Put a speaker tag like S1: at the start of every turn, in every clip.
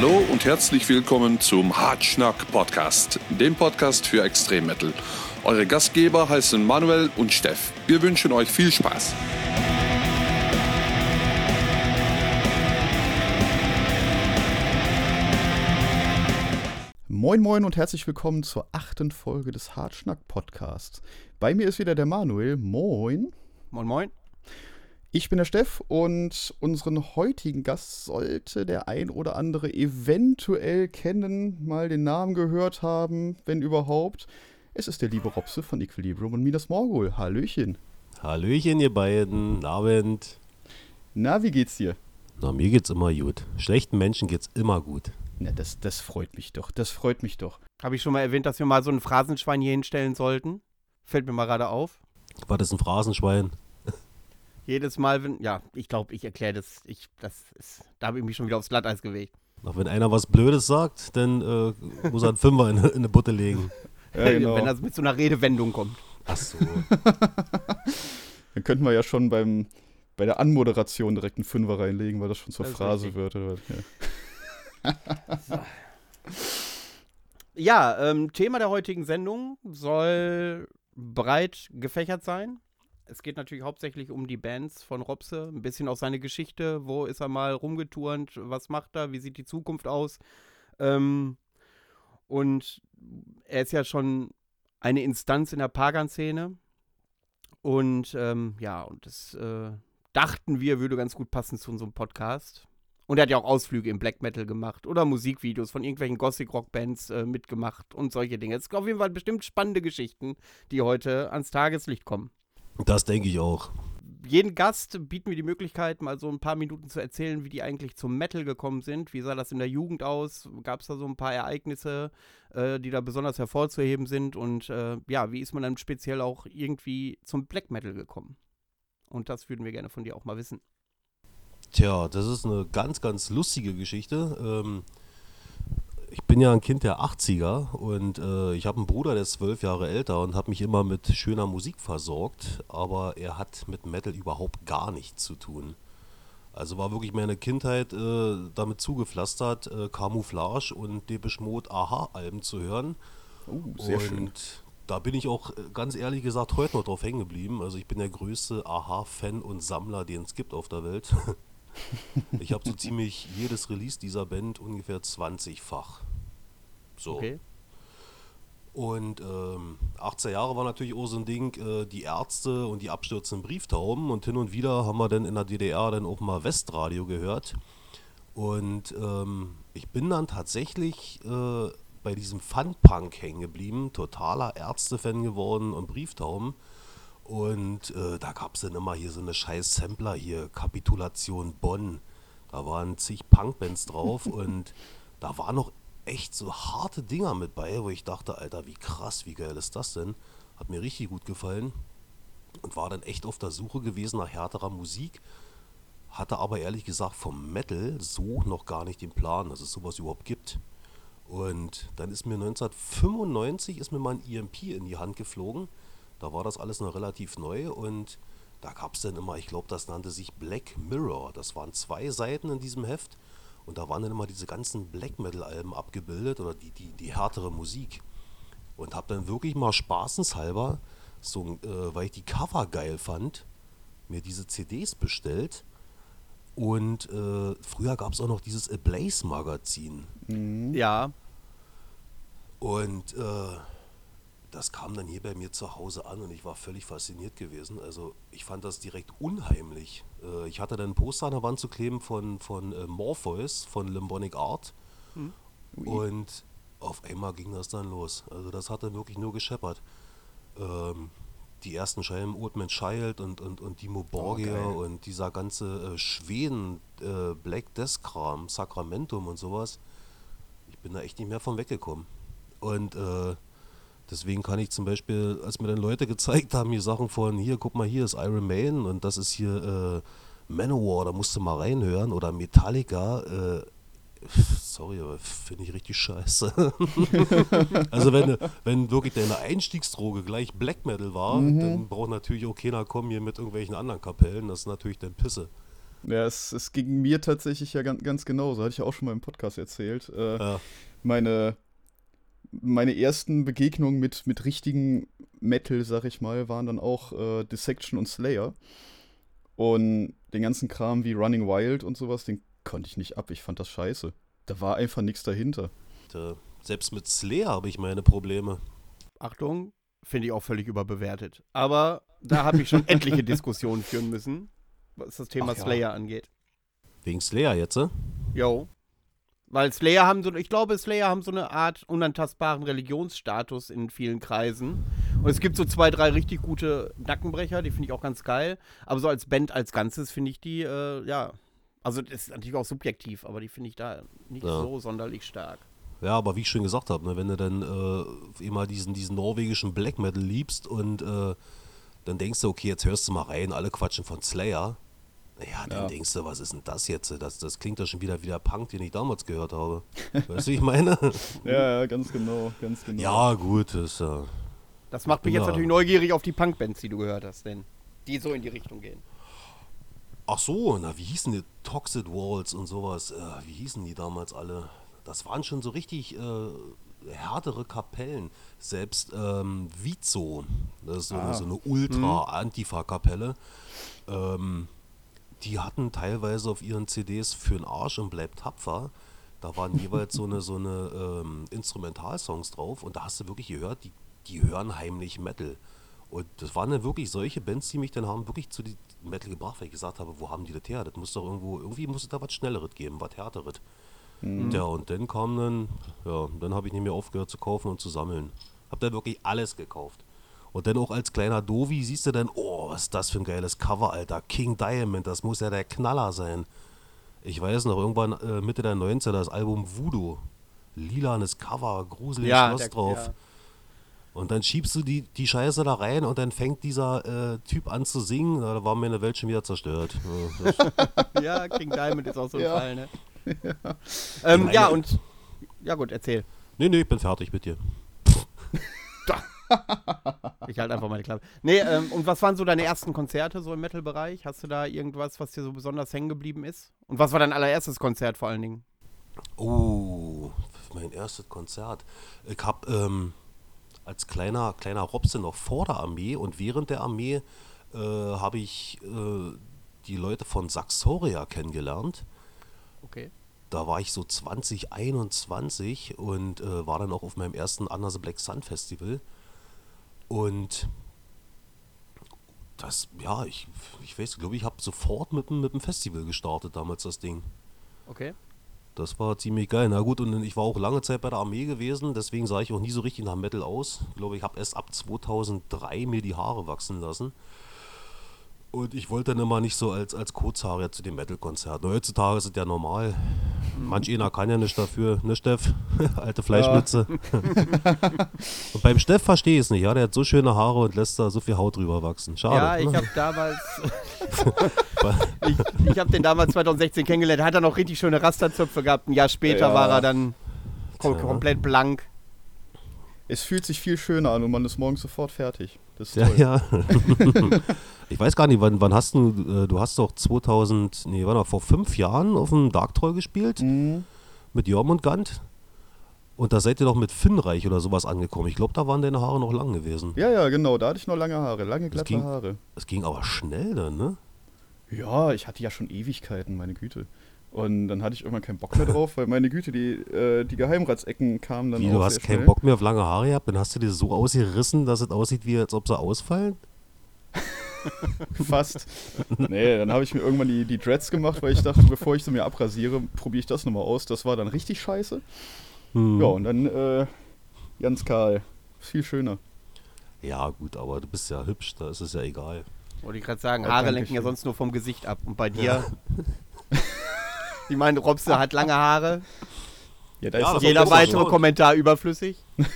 S1: Hallo und herzlich willkommen zum Hartschnack Podcast, dem Podcast für Extremmetal. Eure Gastgeber heißen Manuel und Steff. Wir wünschen euch viel Spaß.
S2: Moin Moin und herzlich willkommen zur achten Folge des Hartschnack Podcasts. Bei mir ist wieder der Manuel. Moin.
S3: Moin Moin.
S2: Ich bin der Steff und unseren heutigen Gast sollte der ein oder andere eventuell kennen, mal den Namen gehört haben, wenn überhaupt. Es ist der liebe Robse von Equilibrium und Minas Morgul. Hallöchen.
S4: Hallöchen, ihr beiden. Abend.
S2: Na, wie geht's dir?
S4: Na, mir geht's immer gut. Schlechten Menschen geht's immer gut.
S2: Na, das, das freut mich doch. Das freut mich doch.
S3: Habe ich schon mal erwähnt, dass wir mal so ein Phrasenschwein hier hinstellen sollten? Fällt mir mal gerade auf.
S4: War das ein Phrasenschwein?
S3: Jedes Mal, wenn. Ja, ich glaube, ich erkläre das. Ich, das ist, da habe ich mich schon wieder aufs Glatteis gewegt.
S4: Auch wenn einer was Blödes sagt, dann äh, muss er einen Fünfer in, in eine Butte legen.
S2: Ja, genau.
S3: Wenn das mit so einer Redewendung kommt.
S4: Ach so.
S2: Dann könnten wir ja schon beim, bei der Anmoderation direkt einen Fünfer reinlegen, weil das schon zur
S3: Das
S2: Phrase wird. Oder? Ja.
S3: Ja, ähm, Thema der heutigen Sendung soll breit gefächert sein. Es geht natürlich hauptsächlich um die Bands von Robse, ein bisschen auch seine Geschichte. Wo ist er mal rumgeturnt? Was macht er? Wie sieht die Zukunft aus? Ähm, und er ist ja schon eine Instanz in der Pagan-Szene. Und ähm, ja, und das äh, dachten wir, würde ganz gut passen zu unserem Podcast. Und er hat ja auch Ausflüge im Black Metal gemacht oder Musikvideos von irgendwelchen Gothic-Rock-Bands äh, mitgemacht und solche Dinge. Es sind auf jeden Fall bestimmt spannende Geschichten, die heute ans Tageslicht kommen.
S4: Das denke ich auch.
S3: Jeden Gast bieten wir die Möglichkeit, mal so ein paar Minuten zu erzählen, wie die eigentlich zum Metal gekommen sind. Wie sah das in der Jugend aus? Gab es da so ein paar Ereignisse, äh, die da besonders hervorzuheben sind? Und äh, ja, wie ist man dann speziell auch irgendwie zum Black Metal gekommen? Und das würden wir gerne von dir auch mal wissen.
S4: Tja, das ist eine ganz, ganz lustige Geschichte. Ähm, ich bin ja ein Kind der 80er und äh, ich habe einen Bruder, der ist zwölf Jahre älter und habe mich immer mit schöner Musik versorgt, aber er hat mit Metal überhaupt gar nichts zu tun. Also war wirklich meine Kindheit äh, damit zugepflastert, äh, Camouflage und Depeche Mode Aha-Alben zu hören.
S2: Oh, sehr
S4: und
S2: schön.
S4: da bin ich auch äh, ganz ehrlich gesagt heute noch drauf hängen geblieben. Also ich bin der größte Aha-Fan und Sammler, den es gibt auf der Welt. ich habe so ziemlich jedes Release dieser Band ungefähr 20-fach. So.
S3: Okay.
S4: Und ähm, 18 Jahre war natürlich auch so ein Ding, äh, die Ärzte und die abstürzenden Brieftauben. Und hin und wieder haben wir dann in der DDR dann auch mal Westradio gehört. Und ähm, ich bin dann tatsächlich äh, bei diesem Fun-Punk hängen geblieben, totaler Ärzte-Fan geworden und Brieftauben. Und äh, da gab es dann immer hier so eine scheiß Sampler hier, Kapitulation Bonn. Da waren zig Punkbands drauf und da waren noch echt so harte Dinger mit bei, wo ich dachte, Alter, wie krass, wie geil ist das denn? Hat mir richtig gut gefallen und war dann echt auf der Suche gewesen nach härterer Musik. Hatte aber ehrlich gesagt vom Metal so noch gar nicht den Plan, dass es sowas überhaupt gibt. Und dann ist mir 1995 ist mir mal ein EMP in die Hand geflogen. Da war das alles noch relativ neu und da gab es dann immer, ich glaube, das nannte sich Black Mirror. Das waren zwei Seiten in diesem Heft und da waren dann immer diese ganzen Black Metal Alben abgebildet oder die, die, die härtere Musik. Und habe dann wirklich mal spaßenshalber, so, äh, weil ich die Cover geil fand, mir diese CDs bestellt. Und äh, früher gab es auch noch dieses Ablaze Magazin.
S3: Ja,
S4: Und äh, das kam dann hier bei mir zu Hause an und ich war völlig fasziniert gewesen. Also ich fand das direkt unheimlich. Äh, ich hatte dann ein Poster an der Wand zu kleben von, von äh, Morpheus, von Limbonic Art. Und auf einmal ging das dann los. Also das hat dann wirklich nur gescheppert. Ähm, die ersten Scheiben Old Man Child und, und, und Dimo Borgia
S2: geil.
S4: und dieser ganze äh, Schweden äh, Black Death Kram, Sacramentum und sowas. Ich bin da echt nicht mehr von weggekommen. Und äh, deswegen kann ich zum Beispiel, als mir dann Leute gezeigt haben, hier Sachen von, hier, guck mal, hier ist Iron Maiden und das ist hier äh, Manowar, da musst du mal reinhören oder Metallica, äh, sorry, aber finde ich richtig scheiße. also wenn, wenn wirklich deine Einstiegsdroge gleich Black Metal war, dann braucht natürlich auch keiner kommen hier mit irgendwelchen anderen Kapellen, das ist natürlich dann Pisse.
S2: Ja, es, es ging mir tatsächlich ja ganz, ganz genauso. Hatte ich ja auch schon mal im Podcast erzählt. Äh,
S4: Ja.
S2: meine, meine ersten Begegnungen mit, mit richtigen Metal, sag ich mal, waren dann auch äh, Dissection und Slayer. Und den ganzen Kram wie Running Wild und sowas, den konnte ich nicht ab. Ich fand das scheiße. Da war einfach nichts dahinter.
S4: Äh, selbst mit Slayer habe ich meine Probleme.
S3: Achtung, finde ich auch völlig überbewertet. Aber da habe ich schon etliche Diskussionen führen müssen, was das Thema
S2: Ach ja.
S3: Slayer angeht.
S4: Wegen Slayer jetzt, äh?
S3: Jo. Weil Slayer haben so, ich glaube, Slayer haben so eine Art unantastbaren Religionsstatus in vielen Kreisen. Und es gibt so zwei, drei richtig gute Nackenbrecher, die finde ich auch ganz geil. Aber so als Band als Ganzes finde ich die, äh, ja. Also das ist natürlich auch subjektiv, aber die finde ich da nicht
S4: Ja.
S3: so sonderlich stark.
S4: Ja, aber wie ich schon gesagt habe, ne, wenn du dann äh, immer diesen, diesen norwegischen Black Metal liebst und äh, dann denkst du, okay, jetzt hörst du mal rein, alle quatschen von Slayer. Ja, dann
S2: Ja.
S4: denkst du, was ist denn das jetzt? Das, das klingt ja schon wieder wie der Punk, den ich damals gehört habe. weißt du, wie ich meine?
S2: Ja, ja, ganz genau, ganz genau.
S4: ja, gut, das ja.
S3: Das macht mich
S4: Ja.
S3: jetzt natürlich neugierig auf die Punkbands, die du gehört hast, denn die so in die Richtung gehen.
S4: Ach so, na, wie hießen die Toxic Walls und sowas? Äh, wie hießen die damals alle? Das waren schon so richtig äh, härtere Kapellen. Selbst ähm, Vizo, das ist so, eine,
S2: Ah.
S4: so eine Ultra-Antifa-Kapelle, ähm, die hatten teilweise auf ihren CDs für den Arsch und bleibt tapfer. Da waren jeweils so eine, so eine ähm, Instrumentalsongs drauf und da hast du wirklich gehört, die, die hören heimlich Metal. Und das waren dann wirklich solche Bands, die mich dann haben wirklich zu die Metal gebracht, weil ich gesagt habe, wo haben die das her? Das muss doch irgendwo, irgendwie muss es da was Schnelleres geben, was Härteres. Ja, und dann kam dann, ja, dann habe ich nicht mehr aufgehört zu kaufen und zu sammeln. Hab dann wirklich alles gekauft. Und dann auch als kleiner Dovi siehst du dann, oh, was ist das für ein geiles Cover, Alter. King Diamond, das muss ja der Knaller sein. Ich weiß noch, irgendwann äh, Mitte der 90er, das Album Voodoo. Lilanes Cover, gruseliges
S3: Ja,
S4: Schloss
S3: der-
S4: drauf.
S3: ja.
S4: Und dann schiebst du die, die Scheiße da rein und dann fängt dieser äh, Typ an zu singen. Da war meine Welt schon wieder zerstört. Ja,
S3: Ja, King Diamond ist auch so ein
S2: Ja.
S3: Fall, ne? Ähm,
S4: meine-
S3: ja, und. Ja, gut, erzähl.
S4: nee, nee, ich bin fertig mit dir.
S3: Ich halte einfach meine Klappe. Nee, ähm, und was waren so deine ersten Konzerte so im Metal-Bereich? Hast du da irgendwas, was dir so besonders hängen geblieben ist? Und was war dein allererstes Konzert vor allen Dingen?
S4: Oh, mein erstes Konzert. Ich habe ähm, als kleiner, kleiner Robse noch vor der Armee und während der Armee äh, habe ich äh, die Leute von Saxoria kennengelernt.
S3: Okay.
S4: Da war ich so 2021 und äh, war dann auch auf meinem ersten Under the Black Sun Festival. Und das, ja, ich, ich weiß, glaube ich, habe sofort mit, dem- mit dem Festival gestartet damals das Ding.
S3: Okay.
S4: Das war ziemlich geil. Na gut, und ich war auch lange Zeit bei der Armee gewesen, deswegen sah ich auch nie so richtig nach Metal aus. Ich glaube, ich habe erst ab 2003 mir die Haare wachsen lassen. Und ich wollte dann immer nicht so als, als Kurzhaariger zu den Metal-Konzerten. Heutzutage ist es ja normal. Manch einer kann ja nicht dafür, ne Steff? Alte Fleischmütze. und beim Steff verstehe ich es nicht, ja. Der hat so schöne Haare und lässt da so viel Haut drüber wachsen. Schade.
S3: Ja, ich
S4: ne?
S3: habe damals. ich ich habe den damals 2016 kennengelernt. Hat er noch richtig schöne Rasterzöpfe gehabt. Ein Jahr später
S2: Ja.
S3: war er dann kom
S4: Tja.
S3: komplett blank.
S2: Es fühlt sich viel schöner an und man ist morgens sofort fertig. Das ist
S4: Ja,
S2: toll.
S4: ja. Ich weiß gar nicht, wann, wann hast du, äh, du hast doch 2000, nee, warte mal, vor fünf Jahren auf dem Dark Troll gespielt
S2: Mhm.
S4: mit Jormungand. Und da seid ihr doch mit Finnreich oder sowas angekommen. Ich glaube, da waren deine Haare noch lang gewesen.
S2: Ja, ja, genau. Da hatte ich noch lange Haare, lange
S4: Das
S2: glatte
S4: ging-
S2: Haare.
S4: Es ging aber schnell dann, ne?
S2: Ja, ich hatte ja schon Ewigkeiten, meine Güte. Und dann hatte ich irgendwann keinen Bock mehr drauf, weil meine Güte, die, äh, die Geheimratsecken kamen dann
S4: Wie,
S2: auch
S4: du hast keinen. Bock mehr auf lange Haare gehabt, dann hast du die so ausgerissen, dass es aussieht, wie als ob sie ausfallen?
S2: Fast. nee, dann habe ich mir irgendwann die, die Dreads gemacht, weil ich dachte, bevor ich sie mir abrasiere, probiere ich das nochmal aus. Das war dann richtig scheiße.
S4: Hm.
S2: Ja, und dann äh, ganz kahl. Viel schöner.
S4: Ja, gut, aber du bist ja hübsch, da ist es ja egal.
S3: Wollte ich gerade sagen,
S2: Ja,
S3: Haare
S2: danke
S3: lenken ja sonst nur vom Gesicht ab. Und bei dir? ich meine, Robse hat lange Haare.
S2: Ja, da
S4: Ja,
S2: ist
S3: Jeder weitere
S4: so.
S3: Kommentar überflüssig.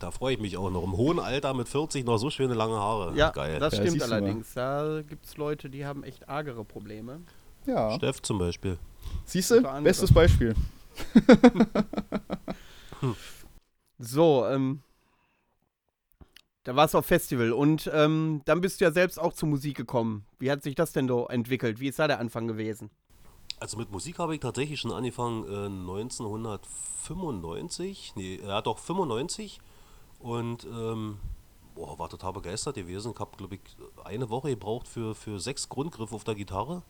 S4: Da freue ich mich auch noch. Im hohen Alter mit 40 noch so schöne lange Haare.
S3: Ja,
S4: Geil.
S3: das
S2: Ja,
S3: stimmt
S2: mal.
S3: allerdings. Da gibt es Leute, die haben echt argere Probleme.
S2: Ja.
S4: Steff zum Beispiel.
S2: Siehst du? Bestes Beispiel.
S3: So, ähm. Da warst du auf Festival und ähm, dann bist du ja selbst auch zur Musik gekommen. Wie hat sich das denn so entwickelt? Wie ist da der Anfang gewesen?
S4: Also mit Musik habe ich tatsächlich schon angefangen äh, 1995, nee, ja doch 95 und ähm, boah, war total begeistert gewesen. Ich habe, glaube ich, eine Woche gebraucht für, für sechs Grundgriffe auf der Gitarre.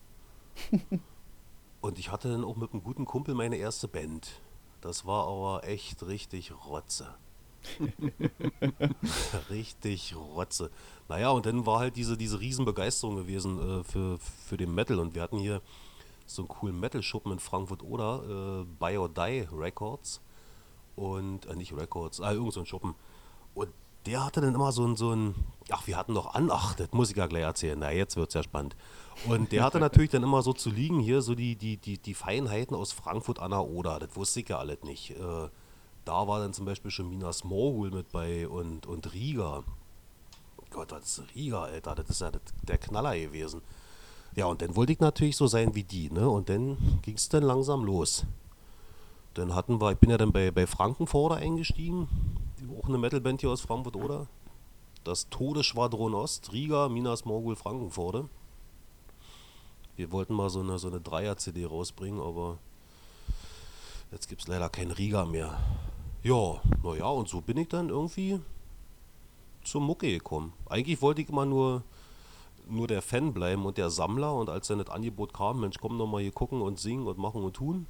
S4: und ich hatte dann auch mit einem guten Kumpel meine erste Band. Das war aber echt richtig Rotze. richtig Rotze. Naja, und dann war halt diese, diese Riesenbegeisterung gewesen äh, für, für den Metal. Und wir hatten hier so einen coolen Metal-Schuppen in Frankfurt-Oder, äh, Buy or Die Records. Und, äh, nicht Records, ah, irgend so ein Schuppen. Und der hatte dann immer so ein, so ein, ach, wir hatten noch an, das muss ich ja gleich erzählen, na, jetzt wird es ja spannend. Und der hatte natürlich dann immer so zu liegen, hier so die, die, die, die Feinheiten aus Frankfurt an der Oder, das wusste ich ja alles nicht. Äh, da war dann zum Beispiel schon Minas Morgul mit bei und, und Riga. Gott, das ist Riga, Alter, das ist ja der Knaller gewesen. Ja, und dann wollte ich natürlich so sein wie die, ne? Und dann ging es dann langsam los. Dann hatten wir, ich bin ja dann bei, bei Frankenforder eingestiegen, auch eine Metalband hier aus Frankfurt, oder? Das Todesschwadron Ost, Riga, Minas Morgul, Frankenforde. Wir wollten mal so eine, so eine Dreier-CD rausbringen, aber jetzt gibt es leider kein Riga mehr. Ja, naja, und so bin ich dann irgendwie zur Mucke gekommen. Eigentlich wollte ich immer nur nur der Fan bleiben und der Sammler. Und als dann das Angebot kam, Mensch, komm doch mal hier gucken und singen und machen und tun.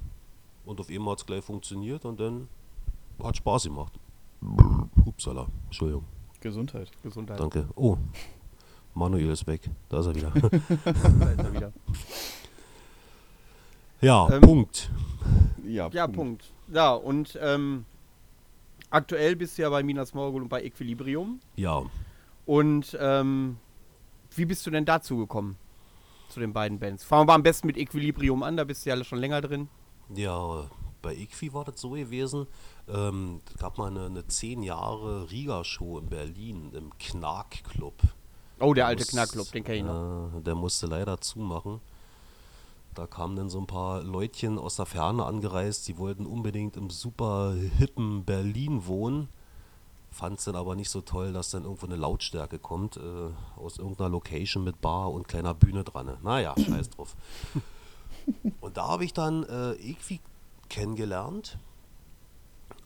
S4: Und auf einmal hat es gleich funktioniert und dann hat Spaß gemacht. Upsala, Entschuldigung.
S2: Gesundheit.
S3: Gesundheit.
S4: Danke. Oh, Manuel ist weg. Da ist er wieder. da ist er wieder. Ja, ähm, Punkt.
S3: Ja, ja Punkt. Punkt. Ja, und ähm, aktuell bist du ja bei Minas Morgul und bei Equilibrium.
S4: Ja.
S3: Und ähm, wie bist du denn dazu gekommen? Zu den beiden Bands? Fangen wir am besten mit Equilibrium an, da bist du ja schon länger drin.
S4: Ja, bei Equi war das so gewesen. Ähm, es gab mal eine, eine 10 Jahre Riga-Show in Berlin im Knark-Club.
S3: Oh, der, alte Knark-Club, den kenne ich noch.
S4: Äh, der musste leider zumachen. Da kamen dann so ein paar Leutchen aus der Ferne angereist, die wollten unbedingt im super hippen Berlin wohnen Fand es dann aber nicht so toll, dass dann irgendwo eine Lautstärke kommt äh, aus irgendeiner Location mit Bar und kleiner Bühne dran. Naja, scheiß drauf. und da habe ich dann äh, Equi kennengelernt.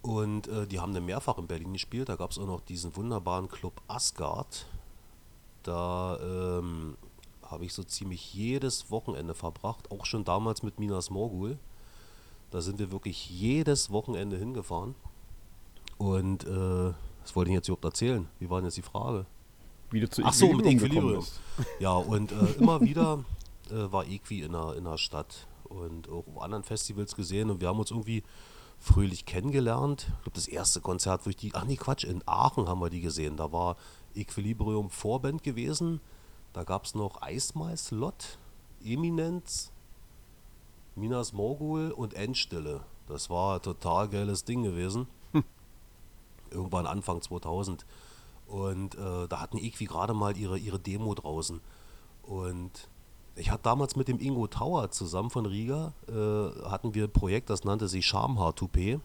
S4: Und äh, die haben dann mehrfach in Berlin gespielt. Da gab es auch noch diesen wunderbaren Club Asgard. Da ähm, habe ich so ziemlich jedes Wochenende verbracht, auch schon damals mit Minas Morgul. Da sind wir wirklich jedes Wochenende hingefahren. Und äh, was wollte ich jetzt überhaupt erzählen? Wie war denn jetzt die Frage?
S2: Wie du zu
S4: Ach so, mit Equilibrium. Ja, und äh, immer wieder äh, war Equi in der, in der Stadt und auch auf anderen Festivals gesehen und wir haben uns irgendwie fröhlich kennengelernt. Ich glaube, das erste Konzert, wo ich die, ach nee, Quatsch, in Aachen haben wir die gesehen. Da war Equilibrium Vorband gewesen. Da gab es noch Eismais Lot, Eminenz, Minas Morgul und Endstille. Das war ein total geiles Ding gewesen irgendwann Anfang 2000. Und äh, da hatten Equi gerade mal ihre, ihre Demo draußen. Und ich hatte damals mit dem Ingo Tower zusammen von Riga, äh, hatten wir ein Projekt, das nannte sich Schamhaar Toupet.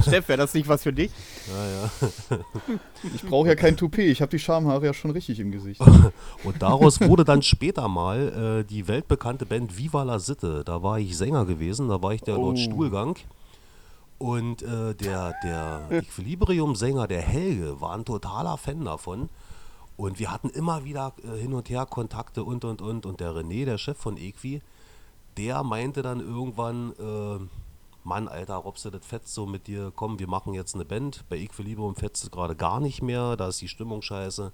S3: Steff, wäre das nicht was für dich?
S4: Ja, ja.
S2: Ich brauche ja kein Toupet, ich habe die Schamhaare ja schon richtig im Gesicht.
S4: Und daraus wurde dann später mal äh, die weltbekannte Band Viva la Sitte. Da war ich Sänger gewesen, da war ich der oh. Lord Stuhlgang. Und äh, der, der Equilibrium-Sänger, der Helge, war ein totaler Fan davon. Und wir hatten immer wieder äh, hin und her Kontakte und und und. Und der René, der Chef von Equi, der meinte dann irgendwann, äh, Mann, Alter, Robse, das fetzt so mit dir, komm, wir machen jetzt eine Band. Bei Equilibrium fetzt es gerade gar nicht mehr, da ist die Stimmung scheiße.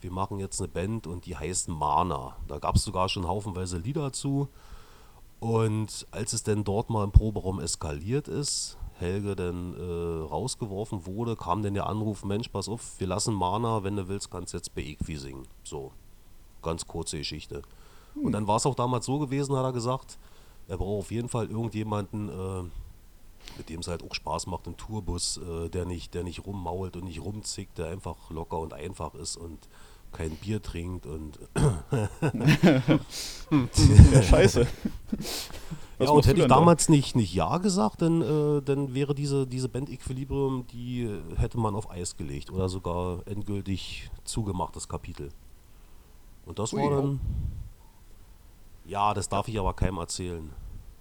S4: Wir machen jetzt eine Band und die heißt Mana. Da gab es sogar schon haufenweise Lieder zu. Und als es denn dort mal im Proberaum eskaliert ist, Helge dann äh, rausgeworfen wurde, kam dann der Anruf, Mensch, pass auf, wir lassen Mana, wenn du willst, kannst du jetzt bei Equi singen. So, ganz kurze Geschichte. Hm. Und dann war es auch damals so gewesen, hat er gesagt, er braucht auf jeden Fall irgendjemanden, äh, mit dem es halt auch Spaß macht im Tourbus, äh, der, nicht, der nicht rummault und nicht rumzickt, der einfach locker und einfach ist und kein Bier trinkt und
S2: scheiße. Was
S4: ja, und hätte ich
S2: denn da?
S4: damals nicht, nicht Ja gesagt, dann, äh, dann wäre diese, diese Band Equilibrium, die hätte man auf Eis gelegt oder sogar endgültig zugemacht, das Kapitel. Und das
S2: Ui.
S4: war dann. Ja, das darf ich aber keinem erzählen.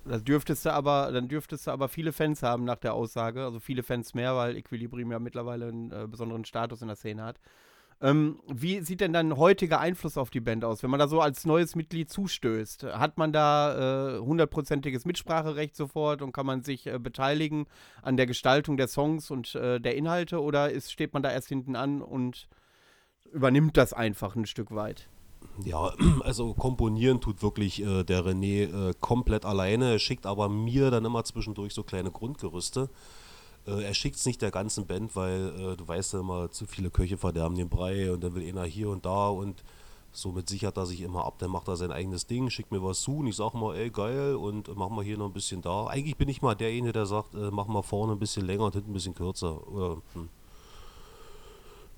S3: Das dürftest du aber, dann dürftest du aber viele Fans haben nach der Aussage. Also viele Fans mehr, weil Equilibrium ja mittlerweile einen äh, besonderen Status in der Szene hat. Ähm, wie sieht denn dein heutiger Einfluss auf die Band aus, wenn man da so als neues Mitglied zustößt? Hat man da äh, hundertprozentiges Mitspracherecht sofort und kann man sich äh, beteiligen an der Gestaltung der Songs und äh, der Inhalte oder ist, steht man da erst hinten an und übernimmt das einfach ein Stück weit?
S4: Ja, also komponieren tut wirklich äh, der René äh, komplett alleine, schickt aber mir dann immer zwischendurch so kleine Grundgerüste. Äh, er schickt es nicht der ganzen Band, weil äh, du weißt ja immer, zu viele Köche verderben den Brei und dann will einer hier und da und somit sichert er sich immer ab, dann macht er sein eigenes Ding, schickt mir was zu und ich sag mal, ey geil und machen wir hier noch ein bisschen da. Eigentlich bin ich mal derjenige, der sagt, äh, machen wir vorne ein bisschen länger und hinten ein bisschen kürzer. Oder, hm.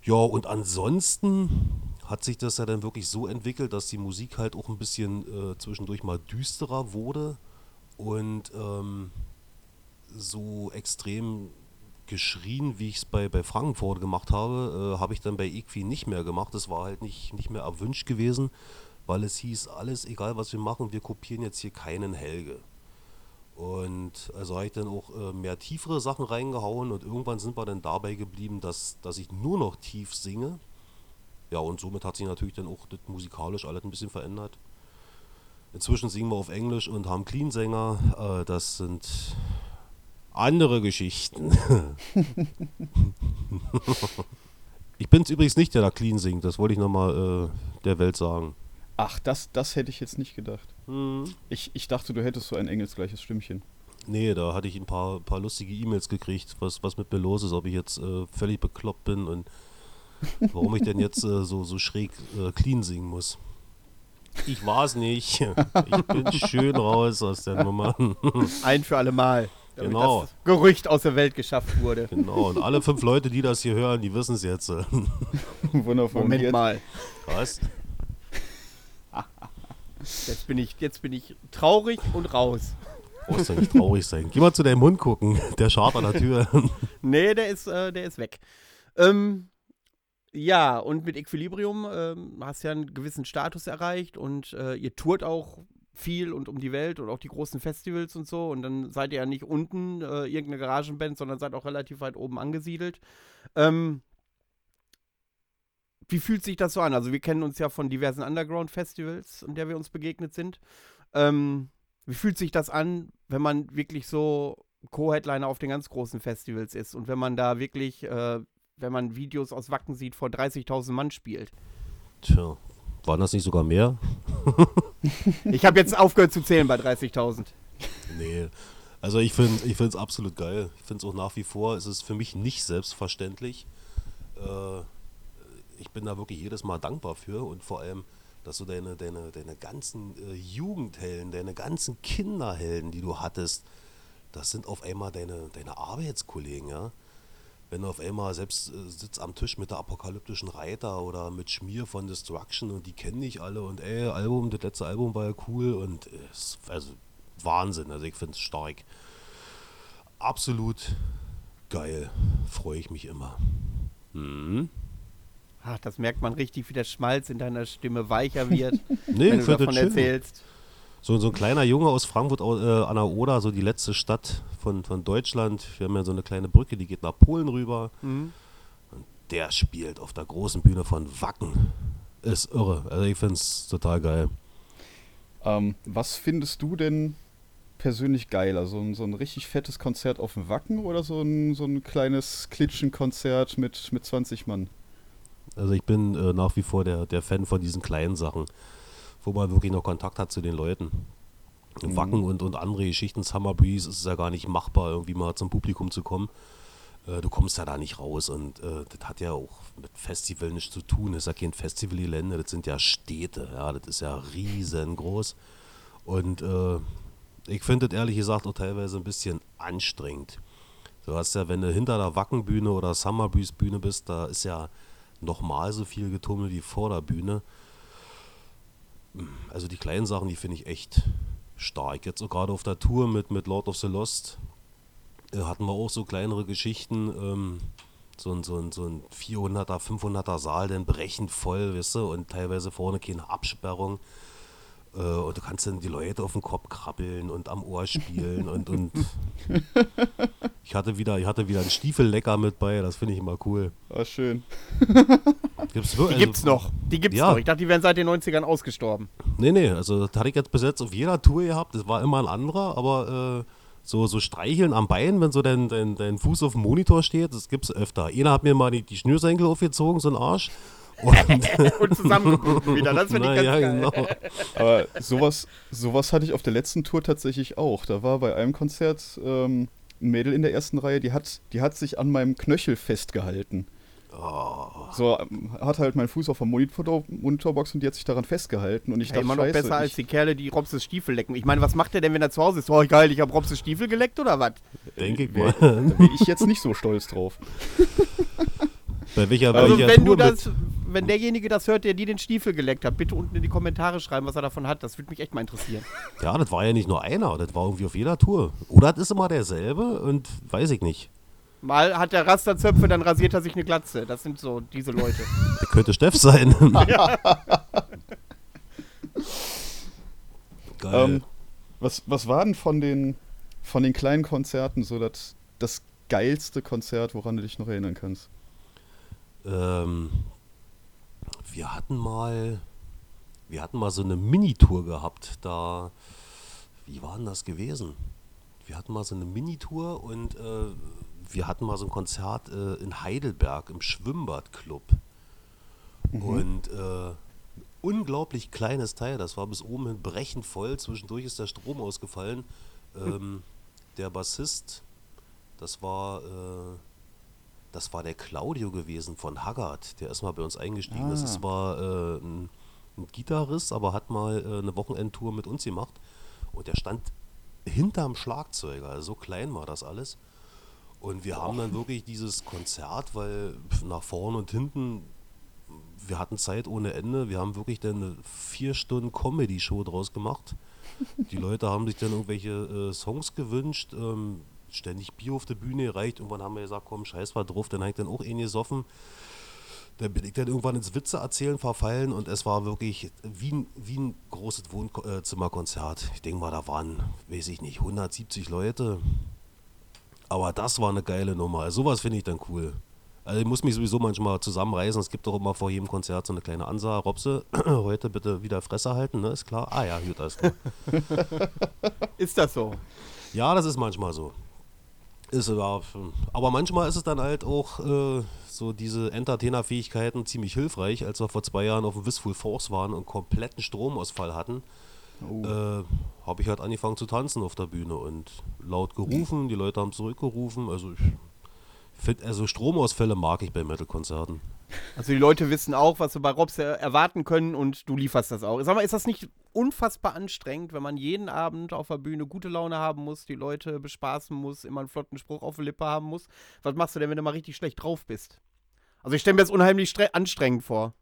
S4: Ja, und ansonsten hat sich das ja dann wirklich so entwickelt, dass die Musik halt auch ein bisschen äh, zwischendurch mal düsterer wurde und ähm, so extrem geschrien, wie ich es bei, bei Frankfurt gemacht habe, äh, habe ich dann bei Equi nicht mehr gemacht. Das war halt nicht, nicht mehr erwünscht gewesen, weil es hieß, alles egal was wir machen, wir kopieren jetzt hier keinen Helge. Und also habe ich dann auch äh, mehr tiefere Sachen reingehauen und irgendwann sind wir dann dabei geblieben, dass, dass ich nur noch tief singe. Ja, und somit hat sich natürlich dann auch das musikalisch alles ein bisschen verändert. Inzwischen singen wir auf Englisch und haben Clean-Sänger. Äh, das sind andere Geschichten. ich bin es übrigens nicht, der da clean singt. Das wollte ich nochmal äh, der Welt sagen.
S2: Ach, das, das hätte ich jetzt nicht gedacht.
S4: Hm.
S2: Ich, ich dachte, du hättest so ein engelsgleiches Stimmchen.
S4: Nee, da hatte ich ein paar, paar lustige E-Mails gekriegt, was, was mit mir los ist, ob ich jetzt äh, völlig bekloppt bin und warum ich denn jetzt äh, so, so schräg äh, clean singen muss. Ich war es nicht. Ich bin schön raus aus der Nummer.
S3: Ein für alle Mal. Damit
S4: Genau.
S3: Das Gerücht aus der Welt geschafft wurde.
S4: Genau, und alle fünf Leute, die das hier hören, die wissen es jetzt.
S2: Wundervoll.
S3: Moment
S2: Jetzt-
S3: mal.
S4: Was?
S3: Jetzt bin ich, jetzt bin ich traurig und raus.
S4: Brauchst du nicht traurig sein. Geh mal zu deinem Hund gucken. Der scharrt an der Tür.
S3: Nee, der ist, äh, der ist weg. Ähm, ja, und mit Equilibrium ähm, hast ja einen gewissen Status erreicht und äh, ihr tourt auch viel und um die Welt und auch die großen Festivals und so. Und dann seid ihr ja nicht unten äh, irgendeine Garagenband, sondern seid auch relativ weit oben angesiedelt. Ähm, wie fühlt sich das so an? Also wir kennen uns ja von diversen Underground-Festivals, in der wir uns begegnet sind. Ähm, wie fühlt sich das an, wenn man wirklich so Co-Headliner auf den ganz großen Festivals ist und wenn man da wirklich, äh, wenn man Videos aus Wacken sieht, vor 30.000 Mann spielt?
S4: Tja, waren das nicht sogar mehr?
S3: Ich habe jetzt aufgehört zu zählen bei 30.000.
S4: Nee. Also ich finde ich es absolut geil. Ich finde es auch nach wie vor, es ist für mich nicht selbstverständlich. Äh, ich bin da wirklich jedes Mal dankbar für und vor allem, dass du deine, deine, deine ganzen äh, Jugendhelden, deine ganzen Kinderhelden, die du hattest, das sind auf einmal deine, deine Arbeitskollegen, ja. Wenn du auf einmal selbst äh, sitzt am Tisch mit der apokalyptischen Reiter oder mit Schmier von Destruction und die kennen dich alle und ey, Album, das letzte Album war ja cool und äh, es- also Wahnsinn, also ich finde es stark. Absolut geil, freue ich mich immer. Mhm.
S3: Ach, das merkt man richtig, wie der Schmalz in deiner Stimme weicher wird,
S4: Nee,
S3: wenn
S4: ich
S3: du
S4: finde
S3: davon erzählst.
S4: So, so ein kleiner Junge aus Frankfurt äh, an der Oder, so die letzte Stadt von, von Deutschland. Wir haben ja so eine kleine Brücke, die geht nach Polen rüber.
S3: Mhm.
S4: Der spielt auf der großen Bühne von Wacken. Ist irre. Also ich finde es total geil.
S2: Ähm, was findest du denn persönlich geiler? So ein, so ein richtig fettes Konzert auf dem Wacken oder so ein, so ein kleines Klitschenkonzert mit, mit 20 Mann?
S4: Also ich bin äh, nach wie vor der, der Fan von diesen kleinen Sachen, wo man wirklich noch Kontakt hat zu den Leuten.
S2: Mhm.
S4: Wacken und, und andere Geschichten, Summer Breeze, ist es ja gar nicht machbar, irgendwie mal zum Publikum zu kommen. Äh, du kommst ja da nicht raus und äh, das hat ja auch mit Festival nichts zu tun. Das ist ja kein Festivalgelände, das sind ja Städte, ja, das ist ja riesengroß. Und äh, ich finde das ehrlich gesagt auch teilweise ein bisschen anstrengend. Du hast ja, wenn du hinter der Wackenbühne oder Summer Breeze Bühne bist, da ist ja nochmal so viel Getummel wie vor der Bühne. Also die kleinen Sachen, die finde ich echt stark. Jetzt auch gerade auf der Tour mit, mit Lord of the Lost äh, hatten wir auch so kleinere Geschichten. Ähm, so ein, so, ein, so ein 400er, 500er Saal, dann brechend voll, weißt du, und teilweise vorne keine Absperrung. Äh, und du kannst dann die Leute auf den Kopf krabbeln und am Ohr spielen und, und ich hatte wieder, ich hatte wieder einen Stiefellecker mit bei, das finde ich immer cool.
S2: Ah, schön.
S4: Gibt's
S3: Die
S4: wirklich,
S3: gibt's noch. Die gibt's
S4: Ja.
S3: noch. Ich dachte, die wären seit den 90ern ausgestorben.
S4: Nee, nee, also das hatte ich jetzt bis jetzt auf jeder Tour gehabt. Das war immer ein anderer, aber äh, so, so streicheln am Bein, wenn so dein, dein, dein Fuß auf dem Monitor steht, das gibt's öfter. Einer hat mir mal die, die Schnürsenkel aufgezogen, so ein Arsch. Und,
S3: Und zusammengeguckt wieder. Das finde ich
S4: Na
S3: ganz
S4: ja,
S3: geil.
S4: genau.
S2: Aber sowas, sowas hatte ich auf der letzten Tour tatsächlich auch. Da war bei einem Konzert ähm, ein Mädel in der ersten Reihe, die hat, die hat sich an meinem Knöchel festgehalten.
S4: Oh.
S2: So, hat halt meinen Fuß auf der Monitor Monitorbox und die hat sich daran festgehalten. Und ich
S3: Hey,
S2: dachte,
S3: immer noch besser als
S2: ich,
S3: die Kerle, die Robses Stiefel lecken. Ich meine, was macht der denn, wenn er zu Hause ist? Oh, geil, ich habe Robses Stiefel geleckt oder was?
S4: Denke ich mal.
S2: da bin ich jetzt nicht so stolz drauf.
S4: Bei welcher,
S3: Also,
S4: welcher
S3: wenn du das, wenn derjenige das hört, der dir den Stiefel geleckt hat, bitte unten in die Kommentare schreiben, was er davon hat. Das würde mich echt mal interessieren.
S4: Ja, das war ja nicht nur einer, das war irgendwie auf jeder Tour. Oder das ist immer derselbe und weiß ich nicht.
S3: Mal hat der Rasterzöpfe, dann rasiert er sich eine Glatze. Das sind so diese Leute.
S4: Der könnte Steff sein. Geil.
S2: Ähm, was, was war denn von den, von den kleinen Konzerten so das, das geilste Konzert, woran du dich noch erinnern kannst?
S4: Ähm, wir hatten mal, wir hatten mal so eine Minitour gehabt. Da, wie war denn das gewesen? Wir hatten mal so eine Minitour und äh, wir hatten mal so ein Konzert äh, in Heidelberg im Schwimmbadclub. Und äh, unglaublich kleines Teil, das war bis oben hin brechend voll. Zwischendurch ist der Strom ausgefallen. Ähm, der Bassist, das war äh, das war der Claudio gewesen von Haggard. Der ist mal bei uns eingestiegen. Das
S2: Ah.
S4: ist war äh, ein, ein Gitarrist, aber hat mal äh, eine Wochenendtour mit uns gemacht. Und der stand hinterm Schlagzeuger. Also so klein war das alles. Und wir haben dann wirklich dieses Konzert, weil nach vorne und hinten, wir hatten Zeit ohne Ende. Wir haben wirklich dann eine vier Stunden Comedy-Show draus gemacht. Die Leute haben sich dann irgendwelche äh, Songs gewünscht. Ähm, ständig Bier auf der Bühne gereicht. Irgendwann haben wir gesagt, komm, scheiß war drauf. Dann habe ich dann auch eh gesoffen. Dann bin ich dann irgendwann ins Witze erzählen verfallen und es war wirklich wie ein, wie ein großes Wohnzimmerkonzert. Ich denke mal, da waren, weiß ich nicht, 170 Leute. Aber das war eine geile Nummer. Also sowas finde ich dann cool. Also ich muss mich sowieso manchmal zusammenreißen. Es gibt doch immer vor jedem Konzert so eine kleine Ansage. Robse, heute bitte wieder Fresse halten, ne? Ist klar? Ah ja, gut, alles klar.
S3: Ist das so?
S4: Ja, das ist manchmal so. Ist aber, aber manchmal ist es dann halt auch äh, so diese Entertainer-Fähigkeiten ziemlich hilfreich. Als wir vor zwei Jahren auf dem Wistful Force waren und kompletten Stromausfall hatten, äh, habe ich halt angefangen zu tanzen auf der Bühne und laut gerufen, die Leute haben zurückgerufen. Also ich find, also Stromausfälle mag ich bei Metal-Konzerten.
S3: Also die Leute wissen auch, was sie bei Robs er- erwarten können und du lieferst das auch. Sag mal, ist das nicht unfassbar anstrengend, wenn man jeden Abend auf der Bühne gute Laune haben muss, die Leute bespaßen muss, immer einen flotten Spruch auf der Lippe haben muss? Was machst du denn, wenn du mal richtig schlecht drauf bist? Also ich stelle mir das unheimlich stre- anstrengend vor.